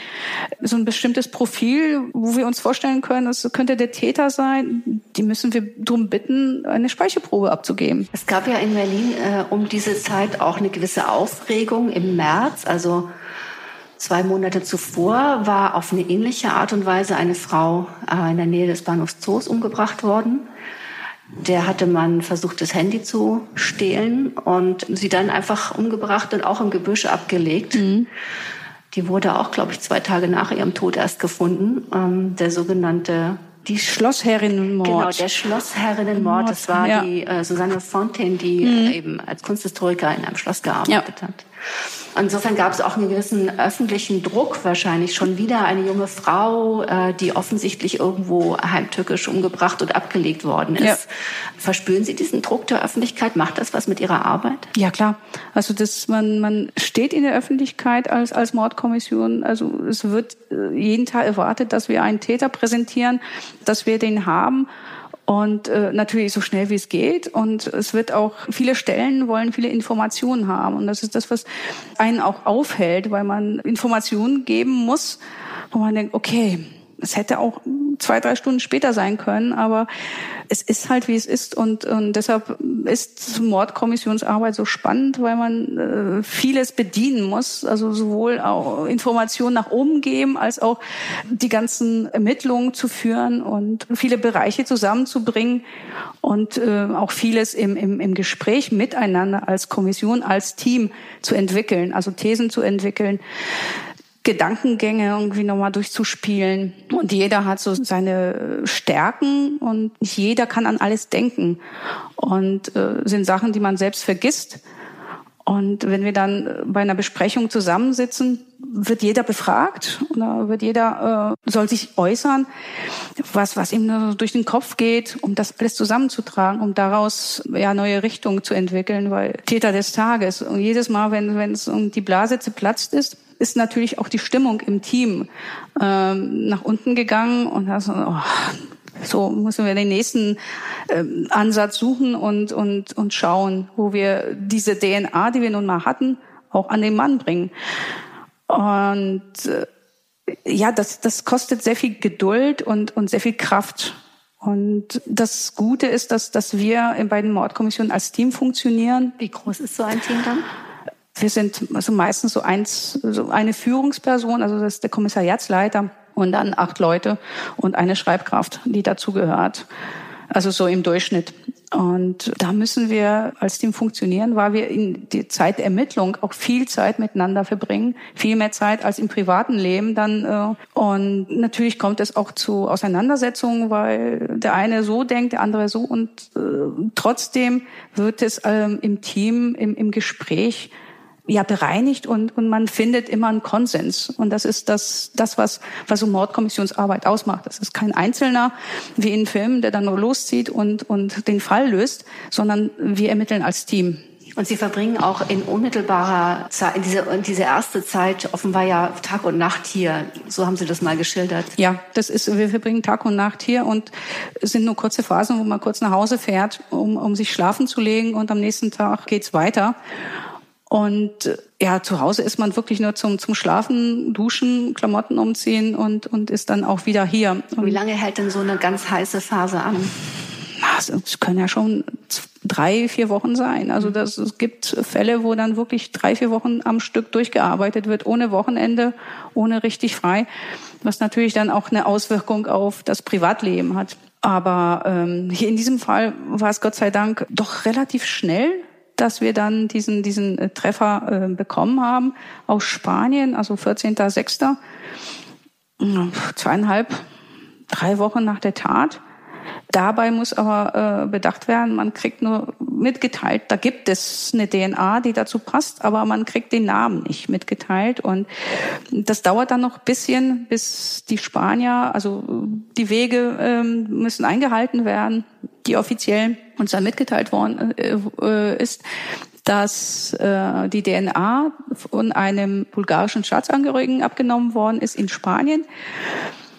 so ein bestimmtes Profil, wo wir uns vorstellen können, es könnte der Täter sein, die müssen wir darum bitten, eine Speichelprobe abzugeben. Es gab ja in Berlin äh, um diese Zeit auch eine gewisse Aufregung im März, also Zwei Monate zuvor war auf eine ähnliche Art und Weise eine Frau äh, in der Nähe des Bahnhofs Zoos umgebracht worden. Der hatte man versucht, das Handy zu stehlen und sie dann einfach umgebracht und auch im Gebüsch abgelegt. Mhm. Die wurde auch, glaube ich, zwei Tage nach ihrem Tod erst gefunden. Ähm, der sogenannte die Schlossherrinnenmord. Genau, der Schlossherrinnenmord. Das war ja. die äh, Susanne Fontaine, die mhm. eben als Kunsthistoriker in einem Schloss gearbeitet ja. hat. Insofern gab es auch einen gewissen öffentlichen Druck wahrscheinlich. Schon wieder eine junge Frau, äh, die offensichtlich irgendwo heimtückisch umgebracht und abgelegt worden ist. Ja. Verspüren Sie diesen Druck der Öffentlichkeit? Macht das was mit Ihrer Arbeit? Ja, klar. Also das, man, man steht in der Öffentlichkeit als, als Mordkommission. Also es wird äh, jeden Tag erwartet, dass wir einen Täter präsentieren, dass wir den haben und äh, natürlich so schnell wie es geht. Und es wird auch viele Stellen wollen viele Informationen haben und das ist das, was einen auch aufhält, weil man Informationen geben muss, wo man denkt, okay, es hätte auch zwei, drei Stunden später sein können, aber es ist halt, wie es ist. Und, und deshalb ist Mordkommissionsarbeit so spannend, weil man äh, vieles bedienen muss. Also sowohl auch Informationen nach oben geben, als auch die ganzen Ermittlungen zu führen und viele Bereiche zusammenzubringen und äh, auch vieles im, im, im Gespräch miteinander als Kommission, als Team zu entwickeln, also Thesen zu entwickeln Gedankengänge irgendwie nochmal durchzuspielen. Und jeder hat so seine Stärken und nicht jeder kann an alles denken. Und äh, sind Sachen, die man selbst vergisst. Und wenn wir dann bei einer Besprechung zusammensitzen, wird jeder befragt oder wird jeder äh, soll sich äußern, was was ihm durch den Kopf geht, um das alles zusammenzutragen, um daraus ja neue Richtungen zu entwickeln, weil Täter des Tages und jedes Mal, wenn wenn es um die Blase zerplatzt ist, ist natürlich auch die Stimmung im Team ähm, nach unten gegangen und das, oh, so müssen wir den nächsten ähm, Ansatz suchen und, und, und schauen, wo wir diese DNA, die wir nun mal hatten, auch an den Mann bringen. Und äh, ja, das, das kostet sehr viel Geduld und, und sehr viel Kraft. Und das Gute ist, dass, dass wir in beiden Mordkommissionen als Team funktionieren. Wie groß ist so ein Team dann? Wir sind also meistens so eins, so eine Führungsperson, also das ist der Kommissariatsleiter und dann acht Leute und eine Schreibkraft, die dazu gehört. Also so im Durchschnitt. Und da müssen wir als Team funktionieren, weil wir in die Zeit der Ermittlung auch viel Zeit miteinander verbringen, viel mehr Zeit als im privaten Leben dann. Äh, und natürlich kommt es auch zu Auseinandersetzungen, weil der eine so denkt, der andere so. Und äh, trotzdem wird es ähm, im Team, im, im Gespräch ja bereinigt und, und man findet immer einen Konsens. Und das ist das, das was, was so Mordkommissionsarbeit ausmacht. Das ist kein Einzelner wie in Filmen, der dann nur loszieht und, und den Fall löst, sondern wir ermitteln als Team. Und Sie verbringen auch in unmittelbarer Zeit, in diese, in diese erste Zeit offenbar ja Tag und Nacht hier. So haben Sie das mal geschildert. Ja, das ist, wir verbringen Tag und Nacht hier und es sind nur kurze Phasen, wo man kurz nach Hause fährt, um, um sich schlafen zu legen und am nächsten Tag geht's weiter. Und äh, ja, zu Hause ist man wirklich nur zum, zum Schlafen, Duschen, Klamotten umziehen und, und ist dann auch wieder hier. Und Wie lange hält denn so eine ganz heiße Phase an? Es können ja schon drei, vier Wochen sein. Also das, es gibt Fälle, wo dann wirklich drei, vier Wochen am Stück durchgearbeitet wird, ohne Wochenende, ohne richtig frei, was natürlich dann auch eine Auswirkung auf das Privatleben hat. Aber ähm, hier in diesem Fall war es Gott sei Dank doch relativ schnell dass wir dann diesen, diesen äh, Treffer äh, bekommen haben aus Spanien, also 14.06. Zweieinhalb, drei Wochen nach der Tat. Dabei muss aber äh, bedacht werden, man kriegt nur mitgeteilt, da gibt es eine DNA, die dazu passt, aber man kriegt den Namen nicht mitgeteilt. Und das dauert dann noch ein bisschen, bis die Spanier, also die Wege ähm, müssen eingehalten werden, die offiziell uns dann mitgeteilt worden äh, ist, dass äh, die DNA von einem bulgarischen Staatsangehörigen abgenommen worden ist in Spanien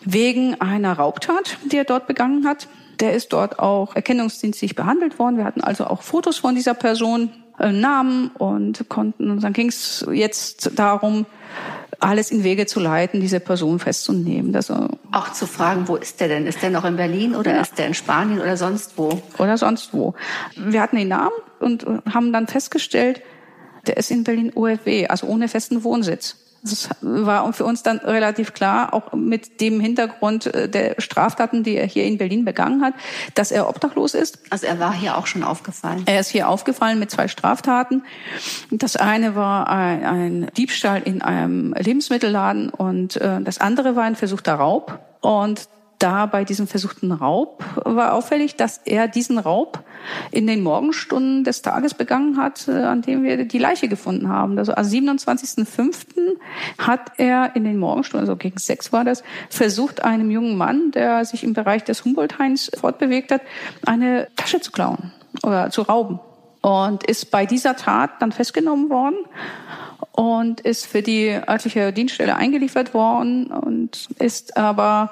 wegen einer Raubtat, die er dort begangen hat. Der ist dort auch erkennungsdienstlich behandelt worden. Wir hatten also auch Fotos von dieser Person, äh, Namen und konnten, und dann ging es jetzt darum, alles in Wege zu leiten, diese Person festzunehmen. Das, äh, auch zu fragen, wo ist der denn? Ist der noch in Berlin oder ja. ist der in Spanien oder sonst wo? Oder sonst wo. Wir hatten den Namen und haben dann festgestellt, der ist in Berlin OFW, also ohne festen Wohnsitz. Das war für uns dann relativ klar, auch mit dem Hintergrund äh, der Straftaten, die er hier in Berlin begangen hat, dass er obdachlos ist. Also er war hier auch schon aufgefallen. Er ist hier aufgefallen mit zwei Straftaten. Das eine war ein, ein Diebstahl in einem Lebensmittelladen und äh, das andere war ein versuchter Raub. Und da bei diesem versuchten Raub war auffällig, dass er diesen Raub in den Morgenstunden des Tages begangen hat, äh, an dem wir die Leiche gefunden haben. Also am 27.05. hat er in den Morgenstunden, also gegen sechs war das, versucht, einem jungen Mann, der sich im Bereich des Humboldt-Hains fortbewegt hat, eine Tasche zu klauen oder zu rauben. Und ist bei dieser Tat dann festgenommen worden und ist für die örtliche Dienststelle eingeliefert worden und ist aber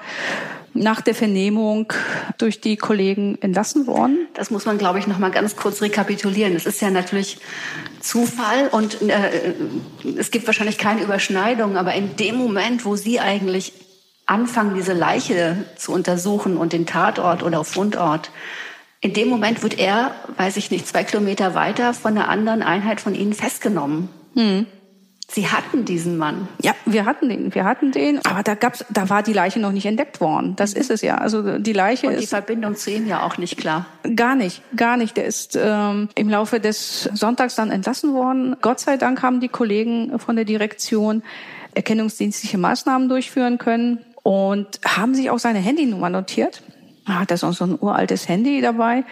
nach der Vernehmung durch die Kollegen entlassen worden. Das muss man, glaube ich, noch mal ganz kurz rekapitulieren. Es ist ja natürlich Zufall und äh, es gibt wahrscheinlich keine Überschneidung, aber in dem Moment, wo Sie eigentlich anfangen, diese Leiche zu untersuchen und den Tatort oder Fundort, in dem Moment wird er, weiß ich nicht, zwei Kilometer weiter von einer anderen Einheit von Ihnen festgenommen. Hm. Sie hatten diesen Mann. Ja, wir hatten den, wir hatten den, aber da gab's, da war die Leiche noch nicht entdeckt worden. Das ist es ja. Also die Leiche Und die ist Verbindung zu ihm ja auch nicht klar. gar nicht, gar nicht. Der ist ähm, im Laufe des Sonntags dann entlassen worden. Gott sei Dank haben die Kollegen von der Direktion erkennungsdienstliche Maßnahmen durchführen können und haben sich auch seine Handynummer notiert. Er hat er so ein uraltes Handy dabei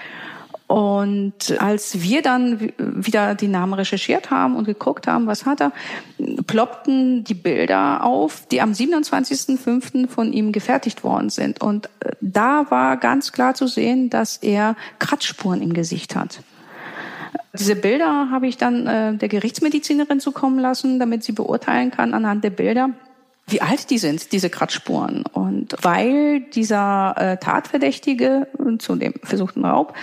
und als wir dann wieder die Namen recherchiert haben und geguckt haben, was hat er, ploppten die Bilder auf, die am 27.05. von ihm gefertigt worden sind. Und äh, da war ganz klar zu sehen, dass er Kratzspuren im Gesicht hat. Diese Bilder habe ich dann äh, der Gerichtsmedizinerin zukommen lassen, damit sie beurteilen kann anhand der Bilder, wie alt die sind, diese Kratzspuren. Und weil dieser äh, Tatverdächtige zu dem versuchten Raub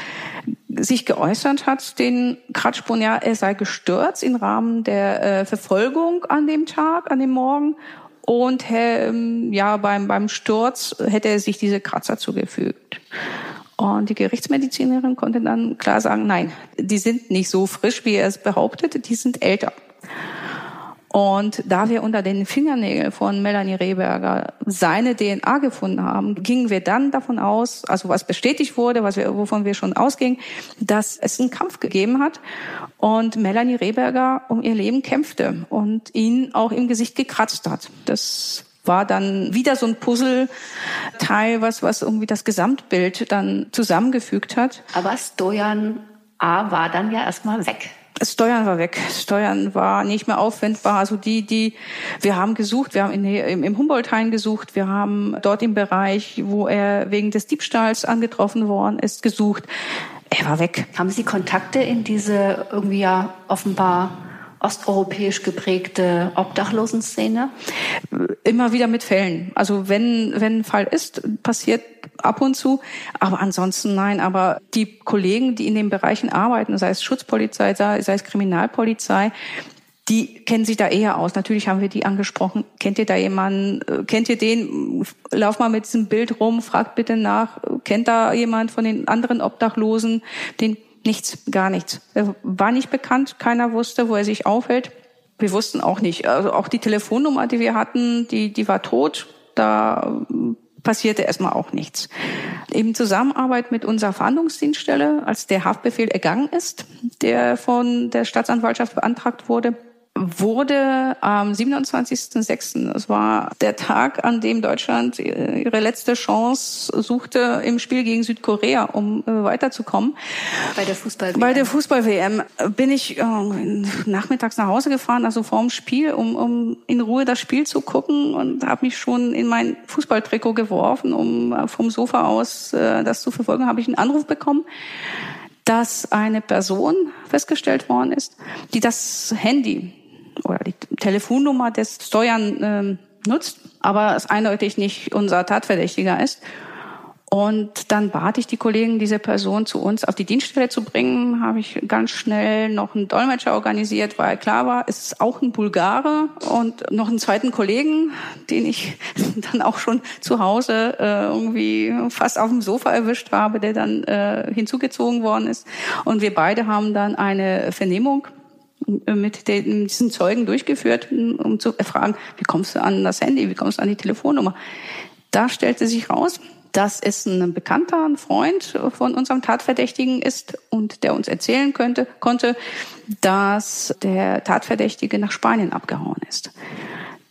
sich geäußert hat, den Kratzspuren, ja, er sei gestürzt im Rahmen der äh, Verfolgung an dem Tag, an dem Morgen. Und ähm, ja, beim, beim Sturz hätte er sich diese Kratzer zugefügt. Und die Gerichtsmedizinerin konnte dann klar sagen, nein, die sind nicht so frisch, wie er es behauptet, die sind älter. Und da wir unter den Fingernägeln von Melanie Rehberger seine DNA gefunden haben, gingen wir dann davon aus, also was bestätigt wurde, was wir, wovon wir schon ausgingen, dass es einen Kampf gegeben hat und Melanie Rehberger um ihr Leben kämpfte und ihn auch im Gesicht gekratzt hat. Das war dann wieder so ein Puzzleteil, was, was irgendwie das Gesamtbild dann zusammengefügt hat. Aber Stojan A war dann ja erstmal weg. Steuern war weg. Steuern war nicht mehr aufwendbar. Also die, die, wir haben gesucht, wir haben in, im, Humboldt-Hain gesucht, wir haben dort im Bereich, wo er wegen des Diebstahls angetroffen worden ist, gesucht. Er war weg. Haben Sie Kontakte in diese irgendwie ja offenbar osteuropäisch geprägte Obdachlosenszene? Immer wieder mit Fällen. Also wenn, wenn ein Fall ist, passiert ab und zu. Aber ansonsten nein. Aber die Kollegen, die in den Bereichen arbeiten, sei es Schutzpolizei, sei, es Kriminalpolizei, die kennen sich da eher aus. Natürlich haben wir die angesprochen. Kennt ihr da jemanden? Äh, kennt ihr den? Lauf mal mit diesem Bild rum, fragt bitte nach. Kennt da jemand von den anderen Obdachlosen? Den nichts, gar nichts. Er war nicht bekannt. Keiner wusste, wo er sich aufhält. Wir wussten auch nicht. Also auch die Telefonnummer, die wir hatten, die, die war tot. Da passierte erstmal auch nichts. In Zusammenarbeit mit unserer Fahndungsdienststelle, als der Haftbefehl ergangen ist, der von der Staatsanwaltschaft beantragt wurde, wurde am 27.06., das war der Tag, an dem Deutschland ihre letzte Chance suchte im Spiel gegen Südkorea, um äh, weiterzukommen. Bei der Fußball-WM. Bei der Fußball-WM bin ich äh, nachmittags nach Hause gefahren, also vorm Spiel, um, um in Ruhe das Spiel zu gucken und habe mich schon in mein Fußballtrikot geworfen, um äh, vom Sofa aus äh, das zu verfolgen, habe ich einen Anruf bekommen dass eine Person festgestellt worden ist, die das Handy oder die Telefonnummer des Steuern ähm, nutzt, aber es eindeutig nicht unser Tatverdächtiger ist. Und dann bat ich die Kollegen, diese Person zu uns auf die Dienststelle zu bringen. Habe ich ganz schnell noch einen Dolmetscher organisiert, weil klar war, es ist auch ein Bulgare und noch einen zweiten Kollegen, den ich <laughs> dann auch schon zu Hause äh, irgendwie fast auf dem Sofa erwischt habe, der dann äh, hinzugezogen worden ist. Und wir beide haben dann eine Vernehmung mit den, diesen Zeugen durchgeführt, um zu erfragen, wie kommst du an das Handy, wie kommst du an die Telefonnummer. Da stellte sich raus, dass es ein Bekannter, ein Freund von unserem Tatverdächtigen ist und der uns erzählen könnte, konnte, dass der Tatverdächtige nach Spanien abgehauen ist.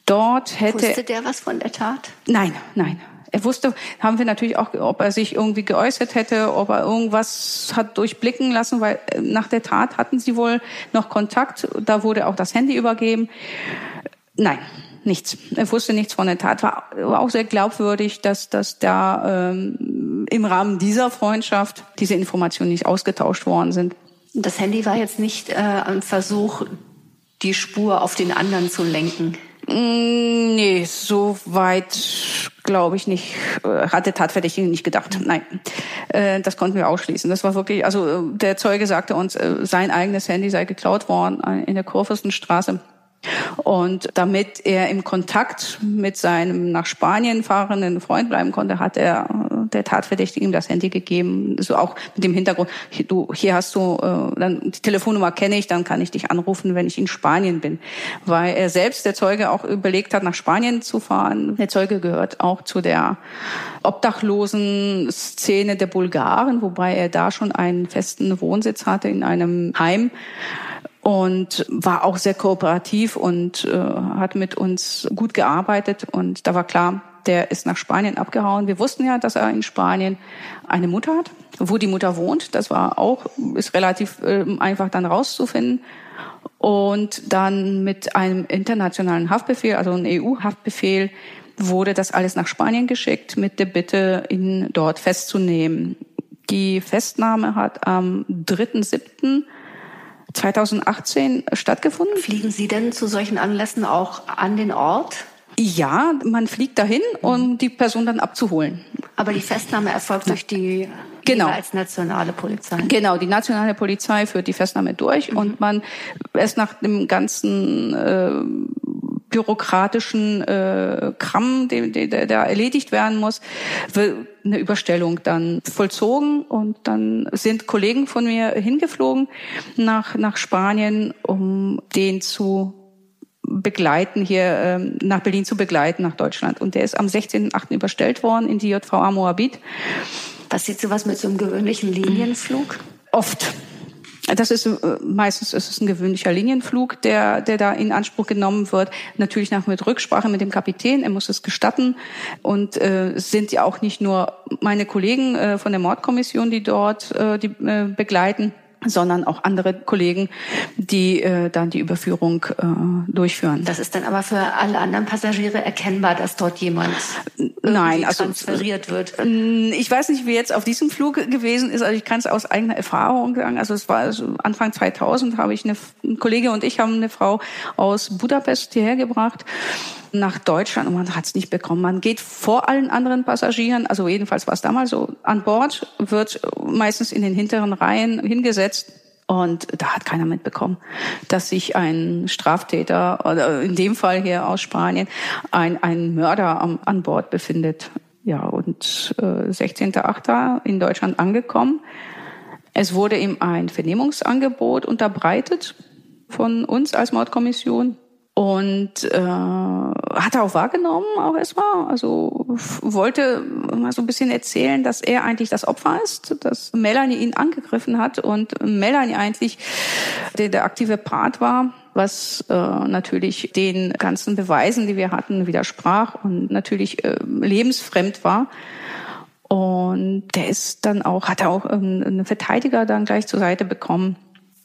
Dort hätte. Wusste der was von der Tat? Nein, nein. Er wusste, haben wir natürlich auch, ob er sich irgendwie geäußert hätte, ob er irgendwas hat durchblicken lassen, weil äh, nach der Tat hatten sie wohl noch Kontakt. Da wurde auch das Handy übergeben. Nein, nichts. Er wusste nichts von der Tat. War, war auch sehr glaubwürdig, dass, dass da ähm, im Rahmen dieser Freundschaft diese Informationen nicht ausgetauscht worden sind. Das Handy war jetzt nicht äh, ein Versuch, die Spur auf den anderen zu lenken. Mm, nee, so weit glaube ich nicht, äh, hat der Tatverdächtige nicht gedacht. Nein, äh, das konnten wir ausschließen. Das war wirklich, also äh, der Zeuge sagte uns, sein eigenes Handy sei geklaut worden in der Kurfürstenstraße. Und damit er im Kontakt mit seinem nach Spanien fahrenden Freund bleiben konnte, hat er der Tatverdächtige ihm das Handy gegeben, so auch mit dem Hintergrund, du, hier hast du, äh, dann die Telefonnummer kenne ich, dann kann ich dich anrufen, wenn ich in Spanien bin. Weil er selbst, der Zeuge, auch überlegt hat, nach Spanien zu fahren. Der Zeuge gehört auch zu der obdachlosen Szene der Bulgaren, wobei er da schon einen festen Wohnsitz hatte in einem Heim und war auch sehr kooperativ und äh, hat mit uns gut gearbeitet. Und da war klar, der ist nach Spanien abgehauen. Wir wussten ja, dass er in Spanien eine Mutter hat. Wo die Mutter wohnt, das war auch, ist relativ äh, einfach dann rauszufinden. Und dann mit einem internationalen Haftbefehl, also einem EU-Haftbefehl, wurde das alles nach Spanien geschickt mit der Bitte, ihn dort festzunehmen. Die Festnahme hat am 3.7. 2018 stattgefunden. Fliegen Sie denn zu solchen Anlässen auch an den Ort? Ja, man fliegt dahin, um die Person dann abzuholen. Aber die Festnahme erfolgt durch die genau. als nationale Polizei. Genau, die nationale Polizei führt die Festnahme durch mhm. und man erst nach dem ganzen äh, bürokratischen äh, Kram, der, der, der erledigt werden muss, wird eine Überstellung dann vollzogen und dann sind Kollegen von mir hingeflogen nach, nach Spanien, um den zu begleiten, hier ähm, nach Berlin zu begleiten, nach Deutschland. Und der ist am 16.8. überstellt worden in die JVA Moabit. Passiert sowas mit so einem gewöhnlichen Linienflug? Oft. Das ist äh, meistens ist es ein gewöhnlicher Linienflug, der, der da in Anspruch genommen wird. Natürlich nach mit Rücksprache mit dem Kapitän, er muss es gestatten. Und äh, sind ja auch nicht nur meine Kollegen äh, von der Mordkommission, die dort äh, die, äh, begleiten, sondern auch andere Kollegen, die äh, dann die Überführung äh, durchführen. Das ist dann aber für alle anderen Passagiere erkennbar, dass dort jemand Nein, also transferiert wird. Ich weiß nicht, wie jetzt auf diesem Flug gewesen ist. Also ich kann es aus eigener Erfahrung sagen. Also es war also Anfang 2000 habe ich eine ein Kollege und ich haben eine Frau aus Budapest hierher gebracht nach Deutschland und man hat es nicht bekommen. Man geht vor allen anderen Passagieren, also jedenfalls war es damals so, an Bord, wird meistens in den hinteren Reihen hingesetzt und da hat keiner mitbekommen, dass sich ein Straftäter, oder in dem Fall hier aus Spanien, ein, ein Mörder am, an Bord befindet. Ja, und äh, 16.8. in Deutschland angekommen. Es wurde ihm ein Vernehmungsangebot unterbreitet von uns als Mordkommission. Und äh, hat er auch wahrgenommen, auch erstmal. Also wollte mal so ein bisschen erzählen, dass er eigentlich das Opfer ist, dass Melanie ihn angegriffen hat und Melanie eigentlich der, der aktive Part war, was äh, natürlich den ganzen Beweisen, die wir hatten, widersprach und natürlich äh, lebensfremd war. Und der ist dann auch, hat er auch ähm, einen Verteidiger dann gleich zur Seite bekommen,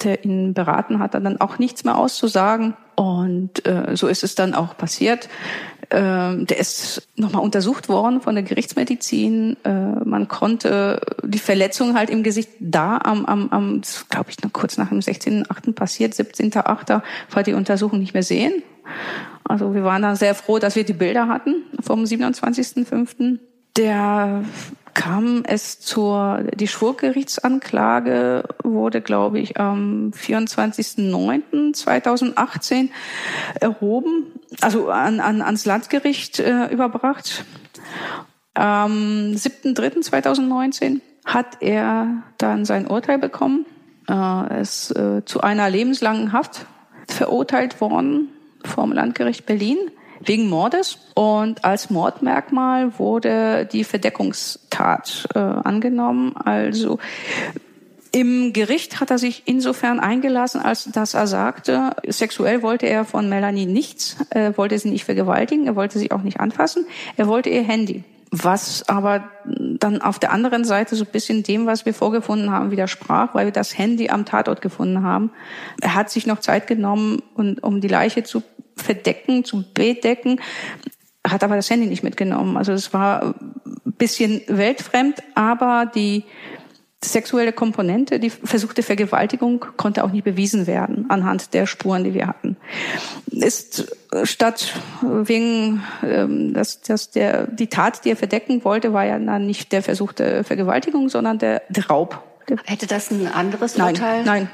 der ihn beraten hat, dann auch nichts mehr auszusagen und äh, so ist es dann auch passiert. Ähm, der ist nochmal untersucht worden von der Gerichtsmedizin. Äh, man konnte die Verletzung halt im Gesicht da am, am, am glaube ich, noch kurz nach dem 16.8. passiert, 17.8. war die Untersuchung nicht mehr sehen. Also wir waren dann sehr froh, dass wir die Bilder hatten vom 27.5. Der kam es zur, die Schwurgerichtsanklage wurde, glaube ich, am 24.09.2018 erhoben, also an, an, ans Landgericht äh, überbracht. Am 7.3.2019 hat er dann sein Urteil bekommen. Er äh, ist äh, zu einer lebenslangen Haft verurteilt worden vom Landgericht Berlin wegen Mordes. Und als Mordmerkmal wurde die Verdeckungstat äh, angenommen. Also im Gericht hat er sich insofern eingelassen, als dass er sagte, sexuell wollte er von Melanie nichts, er wollte sie nicht vergewaltigen, er wollte sie auch nicht anfassen, er wollte ihr Handy. Was aber dann auf der anderen Seite so ein bisschen dem, was wir vorgefunden haben, widersprach, weil wir das Handy am Tatort gefunden haben. Er hat sich noch Zeit genommen, um die Leiche zu verdecken, zu bedecken, hat aber das Handy nicht mitgenommen. Also es war ein bisschen weltfremd, aber die sexuelle Komponente, die versuchte Vergewaltigung konnte auch nicht bewiesen werden anhand der Spuren, die wir hatten. Ist statt wegen, ähm, dass, dass der, die Tat, die er verdecken wollte, war ja dann nicht der versuchte Vergewaltigung, sondern der, Raub. Hätte das ein anderes nein, Urteil? Nein,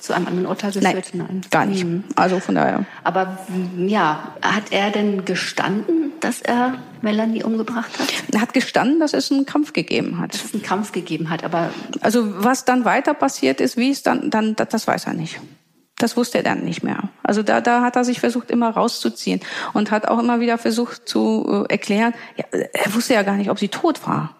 zu einem anderen Urteil geführt? Nein, Nein. gar nicht. Also von daher. Aber ja, hat er denn gestanden? dass er Melanie umgebracht hat? Er hat gestanden, dass es einen Kampf gegeben hat. Dass es einen Kampf gegeben hat, aber also was dann weiter passiert ist, wie es dann, dann das weiß er nicht. Das wusste er dann nicht mehr. Also da, da hat er sich versucht, immer rauszuziehen und hat auch immer wieder versucht zu äh, erklären, ja, er wusste ja gar nicht, ob sie tot war.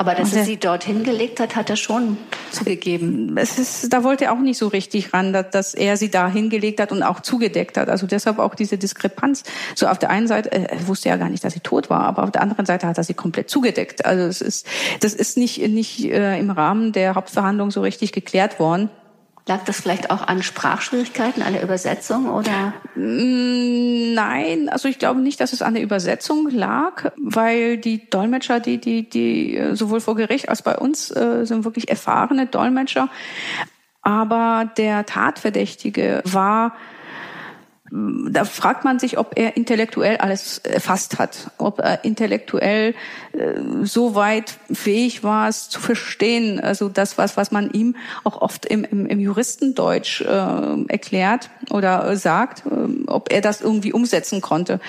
Aber dass er sie dorthin gelegt hat, hat er schon zugegeben. Es ist, da wollte er auch nicht so richtig ran, dass, dass er sie da hingelegt hat und auch zugedeckt hat. Also deshalb auch diese Diskrepanz. So auf der einen Seite, äh, er wusste ja gar nicht, dass sie tot war, aber auf der anderen Seite hat er sie komplett zugedeckt. Also es ist, das ist nicht, nicht äh, im Rahmen der Hauptverhandlung so richtig geklärt worden. Lag das vielleicht auch an Sprachschwierigkeiten, an der Übersetzung oder? Mm, nein, also ich glaube nicht, dass es an der Übersetzung lag, weil die Dolmetscher, die, die, die äh, sowohl vor Gericht als bei uns äh, sind wirklich erfahrene Dolmetscher. Aber der Tatverdächtige war da fragt man sich, ob er intellektuell alles erfasst hat, ob er intellektuell äh, so weit fähig war, es zu verstehen. Also das, was, was man ihm auch oft im, im, im Juristendeutsch äh, erklärt oder sagt, äh, ob er das irgendwie umsetzen konnte.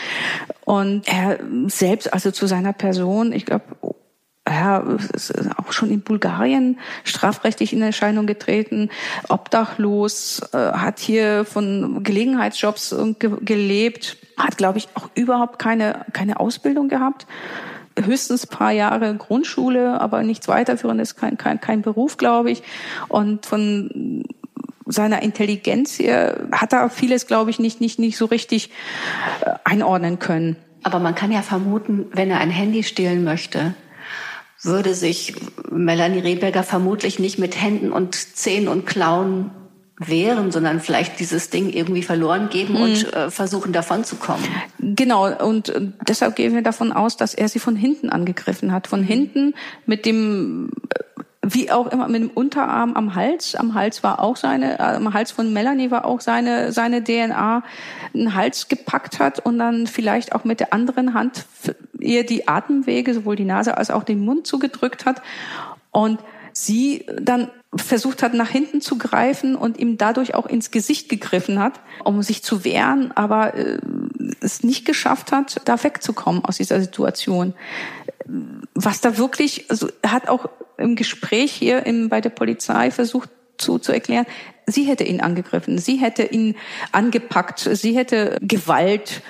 Und er selbst, also zu seiner Person, ich glaube, ja, auch schon in Bulgarien strafrechtlich in Erscheinung getreten, obdachlos, äh, hat hier von Gelegenheitsjobs ge gelebt, hat, glaube ich, auch überhaupt keine, keine Ausbildung gehabt. Höchstens paar Jahre Grundschule, aber nichts weiterführendes, kein, kein, kein Beruf, glaube ich. Und von seiner Intelligenz hier hat er vieles, glaube ich, nicht, nicht, nicht so richtig äh, einordnen können. Aber man kann ja vermuten, wenn er ein Handy stehlen möchte, würde sich Melanie Rehberger vermutlich nicht mit Händen und Zähnen und Klauen wehren, sondern vielleicht dieses Ding irgendwie verloren geben mhm. und äh, versuchen davon zu kommen. Genau, und äh, deshalb gehen wir davon aus, dass er sie von hinten angegriffen hat. Von hinten mit dem wie auch immer mit dem Unterarm am Hals. Am Hals war auch seine, äh, am Hals von Melanie war auch seine, seine DNA, einen Hals gepackt hat und dann vielleicht auch mit der anderen Hand ihr die Atemwege, sowohl die Nase als auch den Mund zugedrückt hat und sie dann versucht hat, nach hinten zu greifen und ihm dadurch auch ins Gesicht gegriffen hat, um sich zu wehren, aber äh, es nicht geschafft hat, da wegzukommen aus dieser Situation. Was da wirklich, also hat auch im Gespräch hier im, bei der Polizei versucht zu, zu erklären, sie hätte ihn angegriffen, sie hätte ihn angepackt, sie hätte Gewalt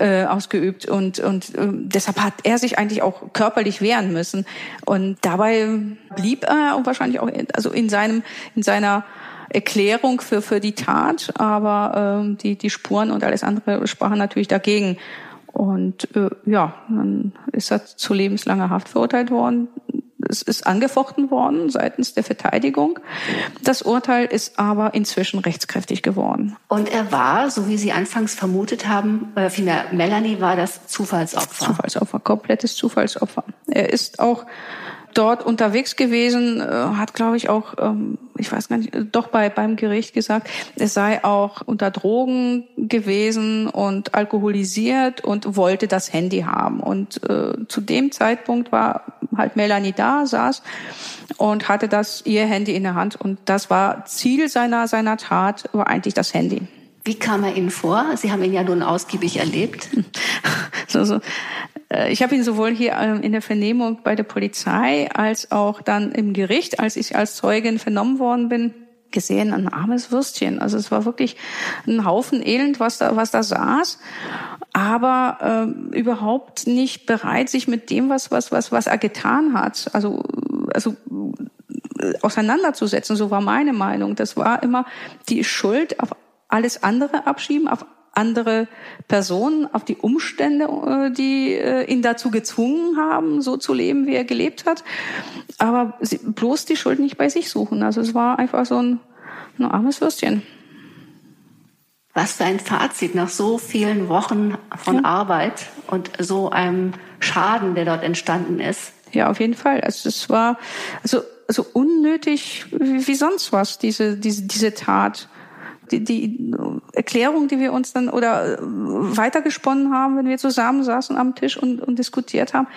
äh, ausgeübt und, und äh, deshalb hat er sich eigentlich auch körperlich wehren müssen. Und dabei blieb er wahrscheinlich auch also in seinem in seiner Erklärung für für die Tat, aber äh, die die Spuren und alles andere sprachen natürlich dagegen. Und äh, ja, dann ist er zu lebenslanger Haft verurteilt worden es ist angefochten worden seitens der Verteidigung. Das Urteil ist aber inzwischen rechtskräftig geworden. Und er war, so wie Sie anfangs vermutet haben, oder vielmehr Melanie war das Zufallsopfer. Zufallsopfer, komplettes Zufallsopfer. Er ist auch dort unterwegs gewesen, äh, hat, glaube ich, auch, ähm, ich weiß gar nicht, doch bei beim Gericht gesagt, es sei auch unter Drogen gewesen und alkoholisiert und wollte das Handy haben. Und äh, zu dem Zeitpunkt war halt Melanie da, saß und hatte das ihr Handy in der Hand und das war Ziel seiner seiner Tat, war eigentlich das Handy. Wie kam er Ihnen vor? Sie haben ihn ja nun ausgiebig erlebt. <laughs> so, so. Äh, ich habe ihn sowohl hier ähm, in der Vernehmung bei der Polizei als auch dann im Gericht, als ich als Zeugin vernommen worden bin, gesehen, ein armes Würstchen. Also es war wirklich ein Haufen Elend, was da, was da saß, aber äh, überhaupt nicht bereit, sich mit dem, was, was, was, was er getan hat, also, also äh, auseinanderzusetzen. So war meine Meinung. Das war immer die Schuld auf alles andere abschieben, auf andere Personen, auf die Umstände, äh, die äh, ihn dazu gezwungen haben, so zu leben, wie er gelebt hat. Aber bloß die Schuld nicht bei sich suchen. Also es war einfach so ein, ein armes Würstchen. Was für ein Fazit nach so vielen Wochen von ja. Arbeit und so einem Schaden, der dort entstanden ist. Ja, auf jeden Fall. Also es war also, also unnötig wie, wie sonst was, diese, diese, diese Tat die, die Erklärung, die wir uns dann oder äh, weitergesponnen haben, wenn wir zusammensaßen am Tisch und, und diskutiert haben,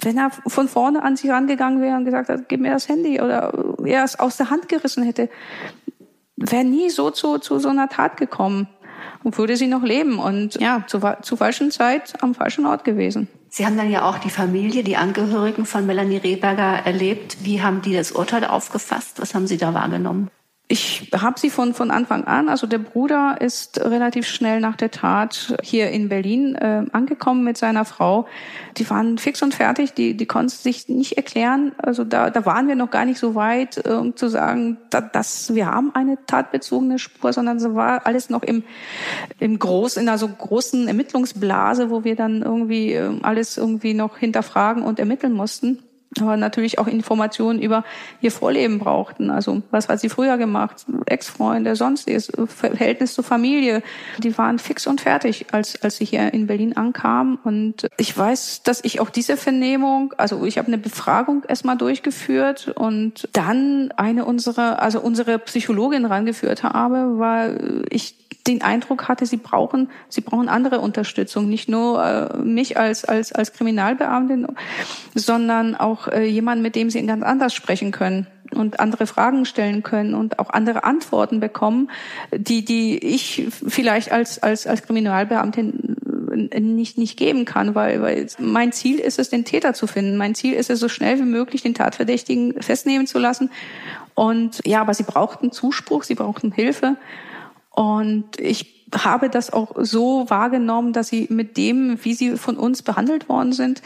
wenn er von vorne an sich rangegangen wäre und gesagt hat, gib mir das Handy oder er es aus der Hand gerissen hätte, wäre nie so zu, zu so einer Tat gekommen. und würde sie noch leben und ja, zu, zur falschen Zeit am falschen Ort gewesen. Sie haben dann ja auch die Familie, die Angehörigen von Melanie Rehberger erlebt. Wie haben die das Urteil aufgefasst? Was haben Sie da wahrgenommen? Ich habe sie von, von Anfang an, also der Bruder ist relativ schnell nach der Tat hier in Berlin äh, angekommen mit seiner Frau. Die waren fix und fertig, die, die konnten sich nicht erklären. Also da, da waren wir noch gar nicht so weit, äh, um zu sagen, da, dass wir haben eine tatbezogene Spur, sondern es war alles noch im, im Groß, in einer so großen Ermittlungsblase, wo wir dann irgendwie äh, alles irgendwie noch hinterfragen und ermitteln mussten aber natürlich auch Informationen über ihr Vorleben brauchten. Also was hat sie früher gemacht, Ex-Freunde, sonstiges, Verhältnis zur Familie. Die waren fix und fertig, als, als sie hier in Berlin ankamen. Und ich weiß, dass ich auch diese Vernehmung, also ich habe eine Befragung erstmal durchgeführt und dann eine unserer, also unsere Psychologin rangeführt habe, weil ich den Eindruck hatte, sie brauchen, sie brauchen andere Unterstützung, nicht nur äh, mich als als als Kriminalbeamtin, sondern auch äh, jemanden, mit dem sie ganz anders sprechen können und andere Fragen stellen können und auch andere Antworten bekommen, die die ich vielleicht als als als Kriminalbeamtin nicht nicht geben kann, weil weil mein Ziel ist es, den Täter zu finden. Mein Ziel ist es, so schnell wie möglich den Tatverdächtigen festnehmen zu lassen. Und ja, aber sie brauchten Zuspruch, sie brauchten Hilfe. Und ich habe das auch so wahrgenommen, dass sie mit dem, wie sie von uns behandelt worden sind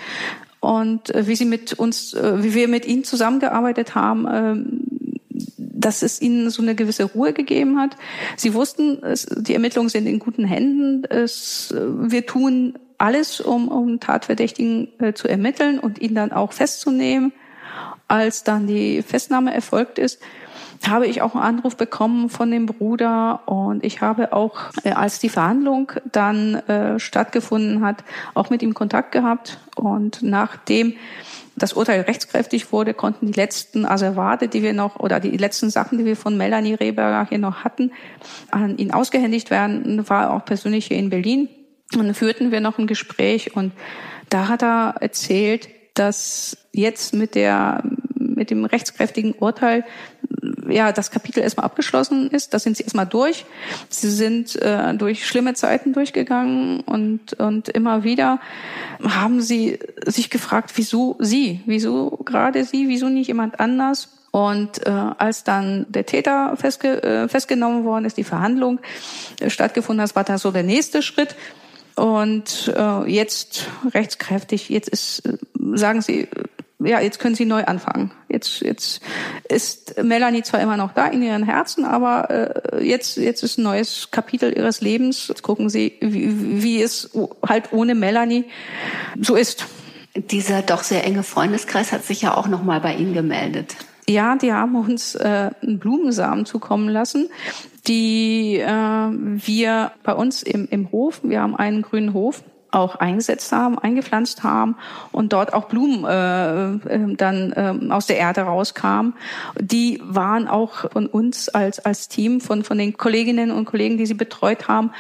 und äh, wie sie mit uns, äh, wie wir mit ihnen zusammengearbeitet haben, ähm, dass es ihnen so eine gewisse Ruhe gegeben hat. Sie wussten, die Ermittlungen sind in guten Händen. Äh, wir tun alles, um, um Tatverdächtigen zu ermitteln und ihn dann auch festzunehmen. Als dann die Festnahme erfolgt ist, habe ich auch einen Anruf bekommen von dem Bruder und ich habe auch, äh, als die Verhandlung dann äh, stattgefunden hat, auch mit ihm Kontakt gehabt und nachdem das Urteil rechtskräftig wurde, konnten die letzten Asservate, die wir noch, oder die letzten Sachen, die wir von Melanie Rehberger hier noch hatten, an ihn ausgehändigt werden, war auch persönlich hier in Berlin. Und dann führten wir noch ein Gespräch und da hat er erzählt, dass jetzt mit der, mit dem rechtskräftigen Urteil ja das Kapitel erstmal abgeschlossen ist. Da sind sie erstmal durch. Sie sind äh, durch schlimme Zeiten durchgegangen und und immer wieder haben sie sich gefragt, wieso sie, wieso gerade sie, wieso nicht jemand anders. Und äh, als dann der Täter festge äh, festgenommen worden ist, die Verhandlung äh, stattgefunden hat, war da so der nächste Schritt. Und äh, jetzt rechtskräftig, jetzt ist, äh, sagen sie, ja, jetzt können sie neu anfangen. Jetzt, jetzt ist Melanie zwar immer noch da in ihren Herzen, aber äh, jetzt, jetzt ist ein neues Kapitel ihres Lebens. Jetzt gucken sie, wie, wie es halt ohne Melanie so ist. Dieser doch sehr enge Freundeskreis hat sich ja auch noch mal bei Ihnen gemeldet. Ja, die haben uns äh, einen Blumensamen zukommen lassen, die äh, wir bei uns im, im Hof, wir haben einen grünen Hof, auch eingesetzt haben, eingepflanzt haben und dort auch Blumen äh, äh, dann äh, aus der Erde rauskamen. Die waren auch von uns als als Team, von von den Kolleginnen und Kollegen, die sie betreut haben,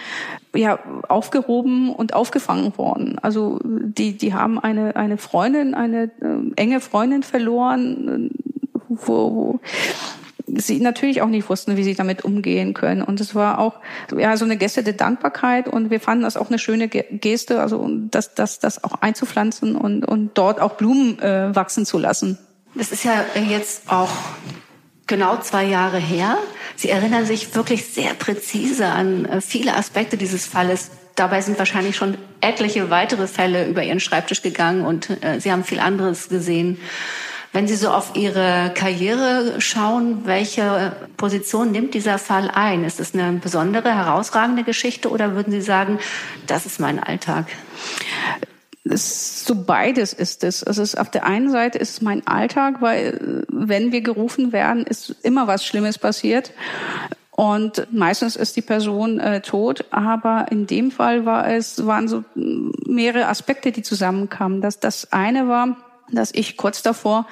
ja aufgehoben und aufgefangen worden. Also die die haben eine eine Freundin, eine äh, enge Freundin verloren, äh, wo, wo sie natürlich auch nicht wussten, wie sie damit umgehen können. Und es war auch ja so eine Geste der Dankbarkeit und wir fanden das auch eine schöne Geste, also das, das, das auch einzupflanzen und, und dort auch Blumen äh, wachsen zu lassen. Das ist ja jetzt auch genau zwei Jahre her. Sie erinnern sich wirklich sehr präzise an äh, viele Aspekte dieses Falles. Dabei sind wahrscheinlich schon etliche weitere Fälle über Ihren Schreibtisch gegangen und äh, Sie haben viel anderes gesehen. Wenn Sie so auf Ihre Karriere schauen, welche Position nimmt dieser Fall ein? Ist es eine besondere, herausragende Geschichte oder würden Sie sagen, das ist mein Alltag? so beides ist es. Also es ist auf der einen Seite ist es mein Alltag, weil wenn wir gerufen werden, ist immer was Schlimmes passiert. Und meistens ist die Person äh, tot, aber in dem Fall war es waren so mehrere Aspekte, die zusammenkamen. Das das eine war, dass ich kurz davor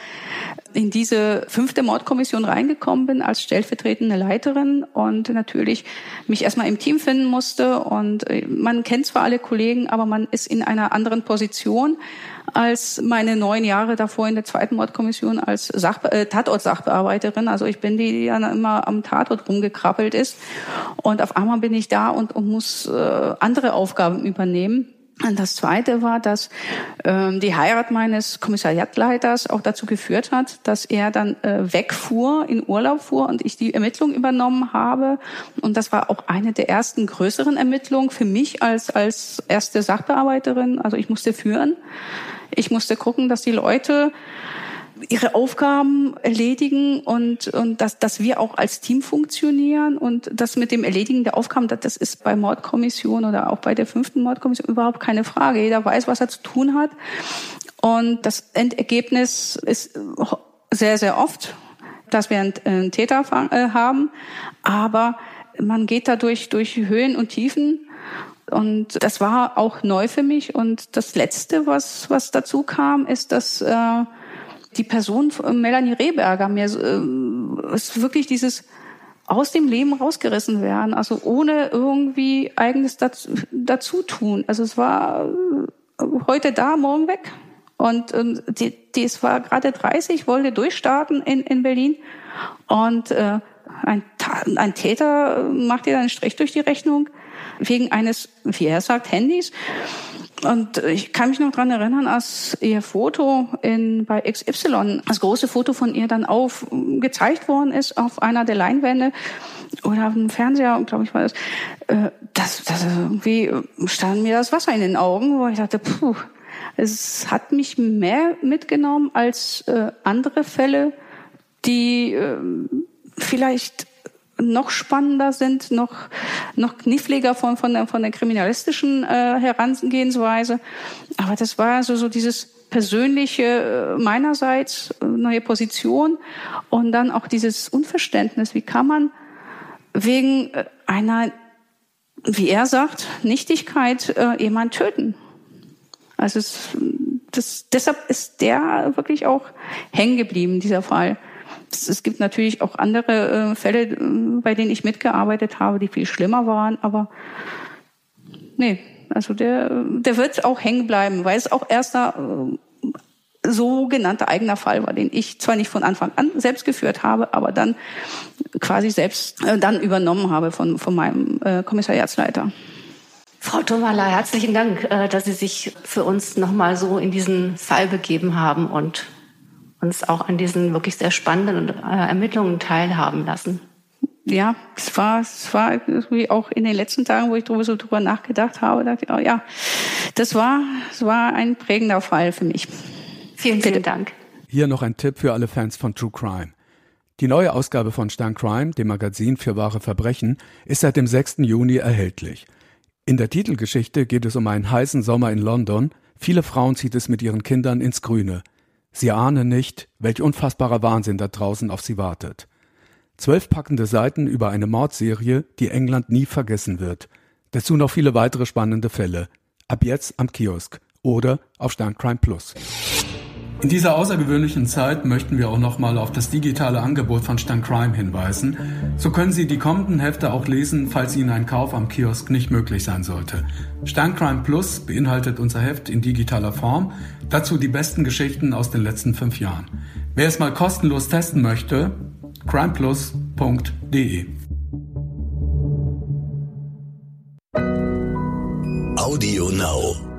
in diese fünfte Mordkommission reingekommen bin als stellvertretende Leiterin und natürlich mich erstmal im Team finden musste. Und äh, man kennt zwar alle Kollegen, aber man ist in einer anderen Position als meine neun Jahre davor in der zweiten Mordkommission als Sach äh, Tatort-Sachbearbeiterin. Also ich bin die, die dann immer am Tatort rumgekrabbelt ist. Und auf einmal bin ich da und, und muss äh, andere Aufgaben übernehmen. Und das Zweite war, dass ähm, die Heirat meines Kommissariatleiters auch dazu geführt hat, dass er dann äh, wegfuhr, in Urlaub fuhr und ich die Ermittlung übernommen habe. Und das war auch eine der ersten größeren Ermittlungen für mich als als erste Sachbearbeiterin. Also ich musste führen. Ich musste gucken, dass die Leute ihre Aufgaben erledigen und, und dass, dass wir auch als Team funktionieren und das mit dem Erledigen der Aufgaben, das ist bei Mordkommission oder auch bei der fünften Mordkommission überhaupt keine Frage. Jeder weiß, was er zu tun hat. Und das Endergebnis ist sehr, sehr oft, dass wir einen Täter äh, haben, aber man geht dadurch durch Höhen und Tiefen und das war auch neu für mich. Und das Letzte, was, was dazu kam, ist, dass äh, die Person von Melanie Rehberger mir äh, ist wirklich dieses aus dem Leben rausgerissen werden, also ohne irgendwie eigenes dazu, dazu tun. Also es war äh, heute da, morgen weg. Und ähm, die, die es war gerade 30, wollte durchstarten in, in Berlin. Und äh, ein, ein Täter macht ihr dann einen Strich durch die Rechnung wegen eines, wie er sagt, Handys. Und ich kann mich noch dran erinnern, als ihr Foto in, bei XY, das große Foto von ihr dann auf gezeigt worden ist auf einer der Leinwände oder auf dem Fernseher, glaube ich war das, äh, das, das irgendwie stand mir das Wasser in den Augen, wo ich dachte, puh, es hat mich mehr mitgenommen als äh, andere Fälle, die äh, vielleicht noch spannender sind, noch, noch kniffliger von, von, der, von der kriminalistischen äh, Herangehensweise. Aber das war so, so dieses persönliche äh, meinerseits, äh, neue Position und dann auch dieses Unverständnis. Wie kann man wegen äh, einer, wie er sagt, Nichtigkeit äh, jemand töten? Also es, das, deshalb ist der wirklich auch hängen geblieben, dieser Fall. Es gibt natürlich auch andere äh, Fälle, äh, bei denen ich mitgearbeitet habe, die viel schlimmer waren, aber nee, also der, der wird auch hängen bleiben, weil es auch erster äh, sogenannter eigener Fall war, den ich zwar nicht von Anfang an selbst geführt habe, aber dann quasi selbst äh, dann übernommen habe von, von meinem äh, Kommissariatsleiter. Frau Tomala, herzlichen Dank, äh, dass Sie sich für uns nochmal so in diesen Fall begeben haben und uns auch an diesen wirklich sehr spannenden äh, Ermittlungen teilhaben lassen. Ja, es war, es war irgendwie auch in den letzten Tagen, wo ich darüber so drüber nachgedacht habe, dachte ich, oh ja, das war, es war ein prägender Fall für mich. Vielen, vielen Dank. Hier noch ein Tipp für alle Fans von True Crime. Die neue Ausgabe von Stern Crime, dem Magazin für wahre Verbrechen, ist seit dem 6. Juni erhältlich. In der Titelgeschichte geht es um einen heißen Sommer in London. Viele Frauen zieht es mit ihren Kindern ins Grüne. Sie ahnen nicht, welch unfassbarer Wahnsinn da draußen auf sie wartet. Zwölf packende Seiten über eine Mordserie, die England nie vergessen wird. Dazu noch viele weitere spannende Fälle. Ab jetzt am Kiosk oder auf Sterncrime Plus. In dieser außergewöhnlichen Zeit möchten wir auch nochmal auf das digitale Angebot von Stan Crime hinweisen. So können Sie die kommenden Hefte auch lesen, falls Ihnen ein Kauf am Kiosk nicht möglich sein sollte. Stan Crime Plus beinhaltet unser Heft in digitaler Form, dazu die besten Geschichten aus den letzten fünf Jahren. Wer es mal kostenlos testen möchte, crimeplus.de. Audio Now.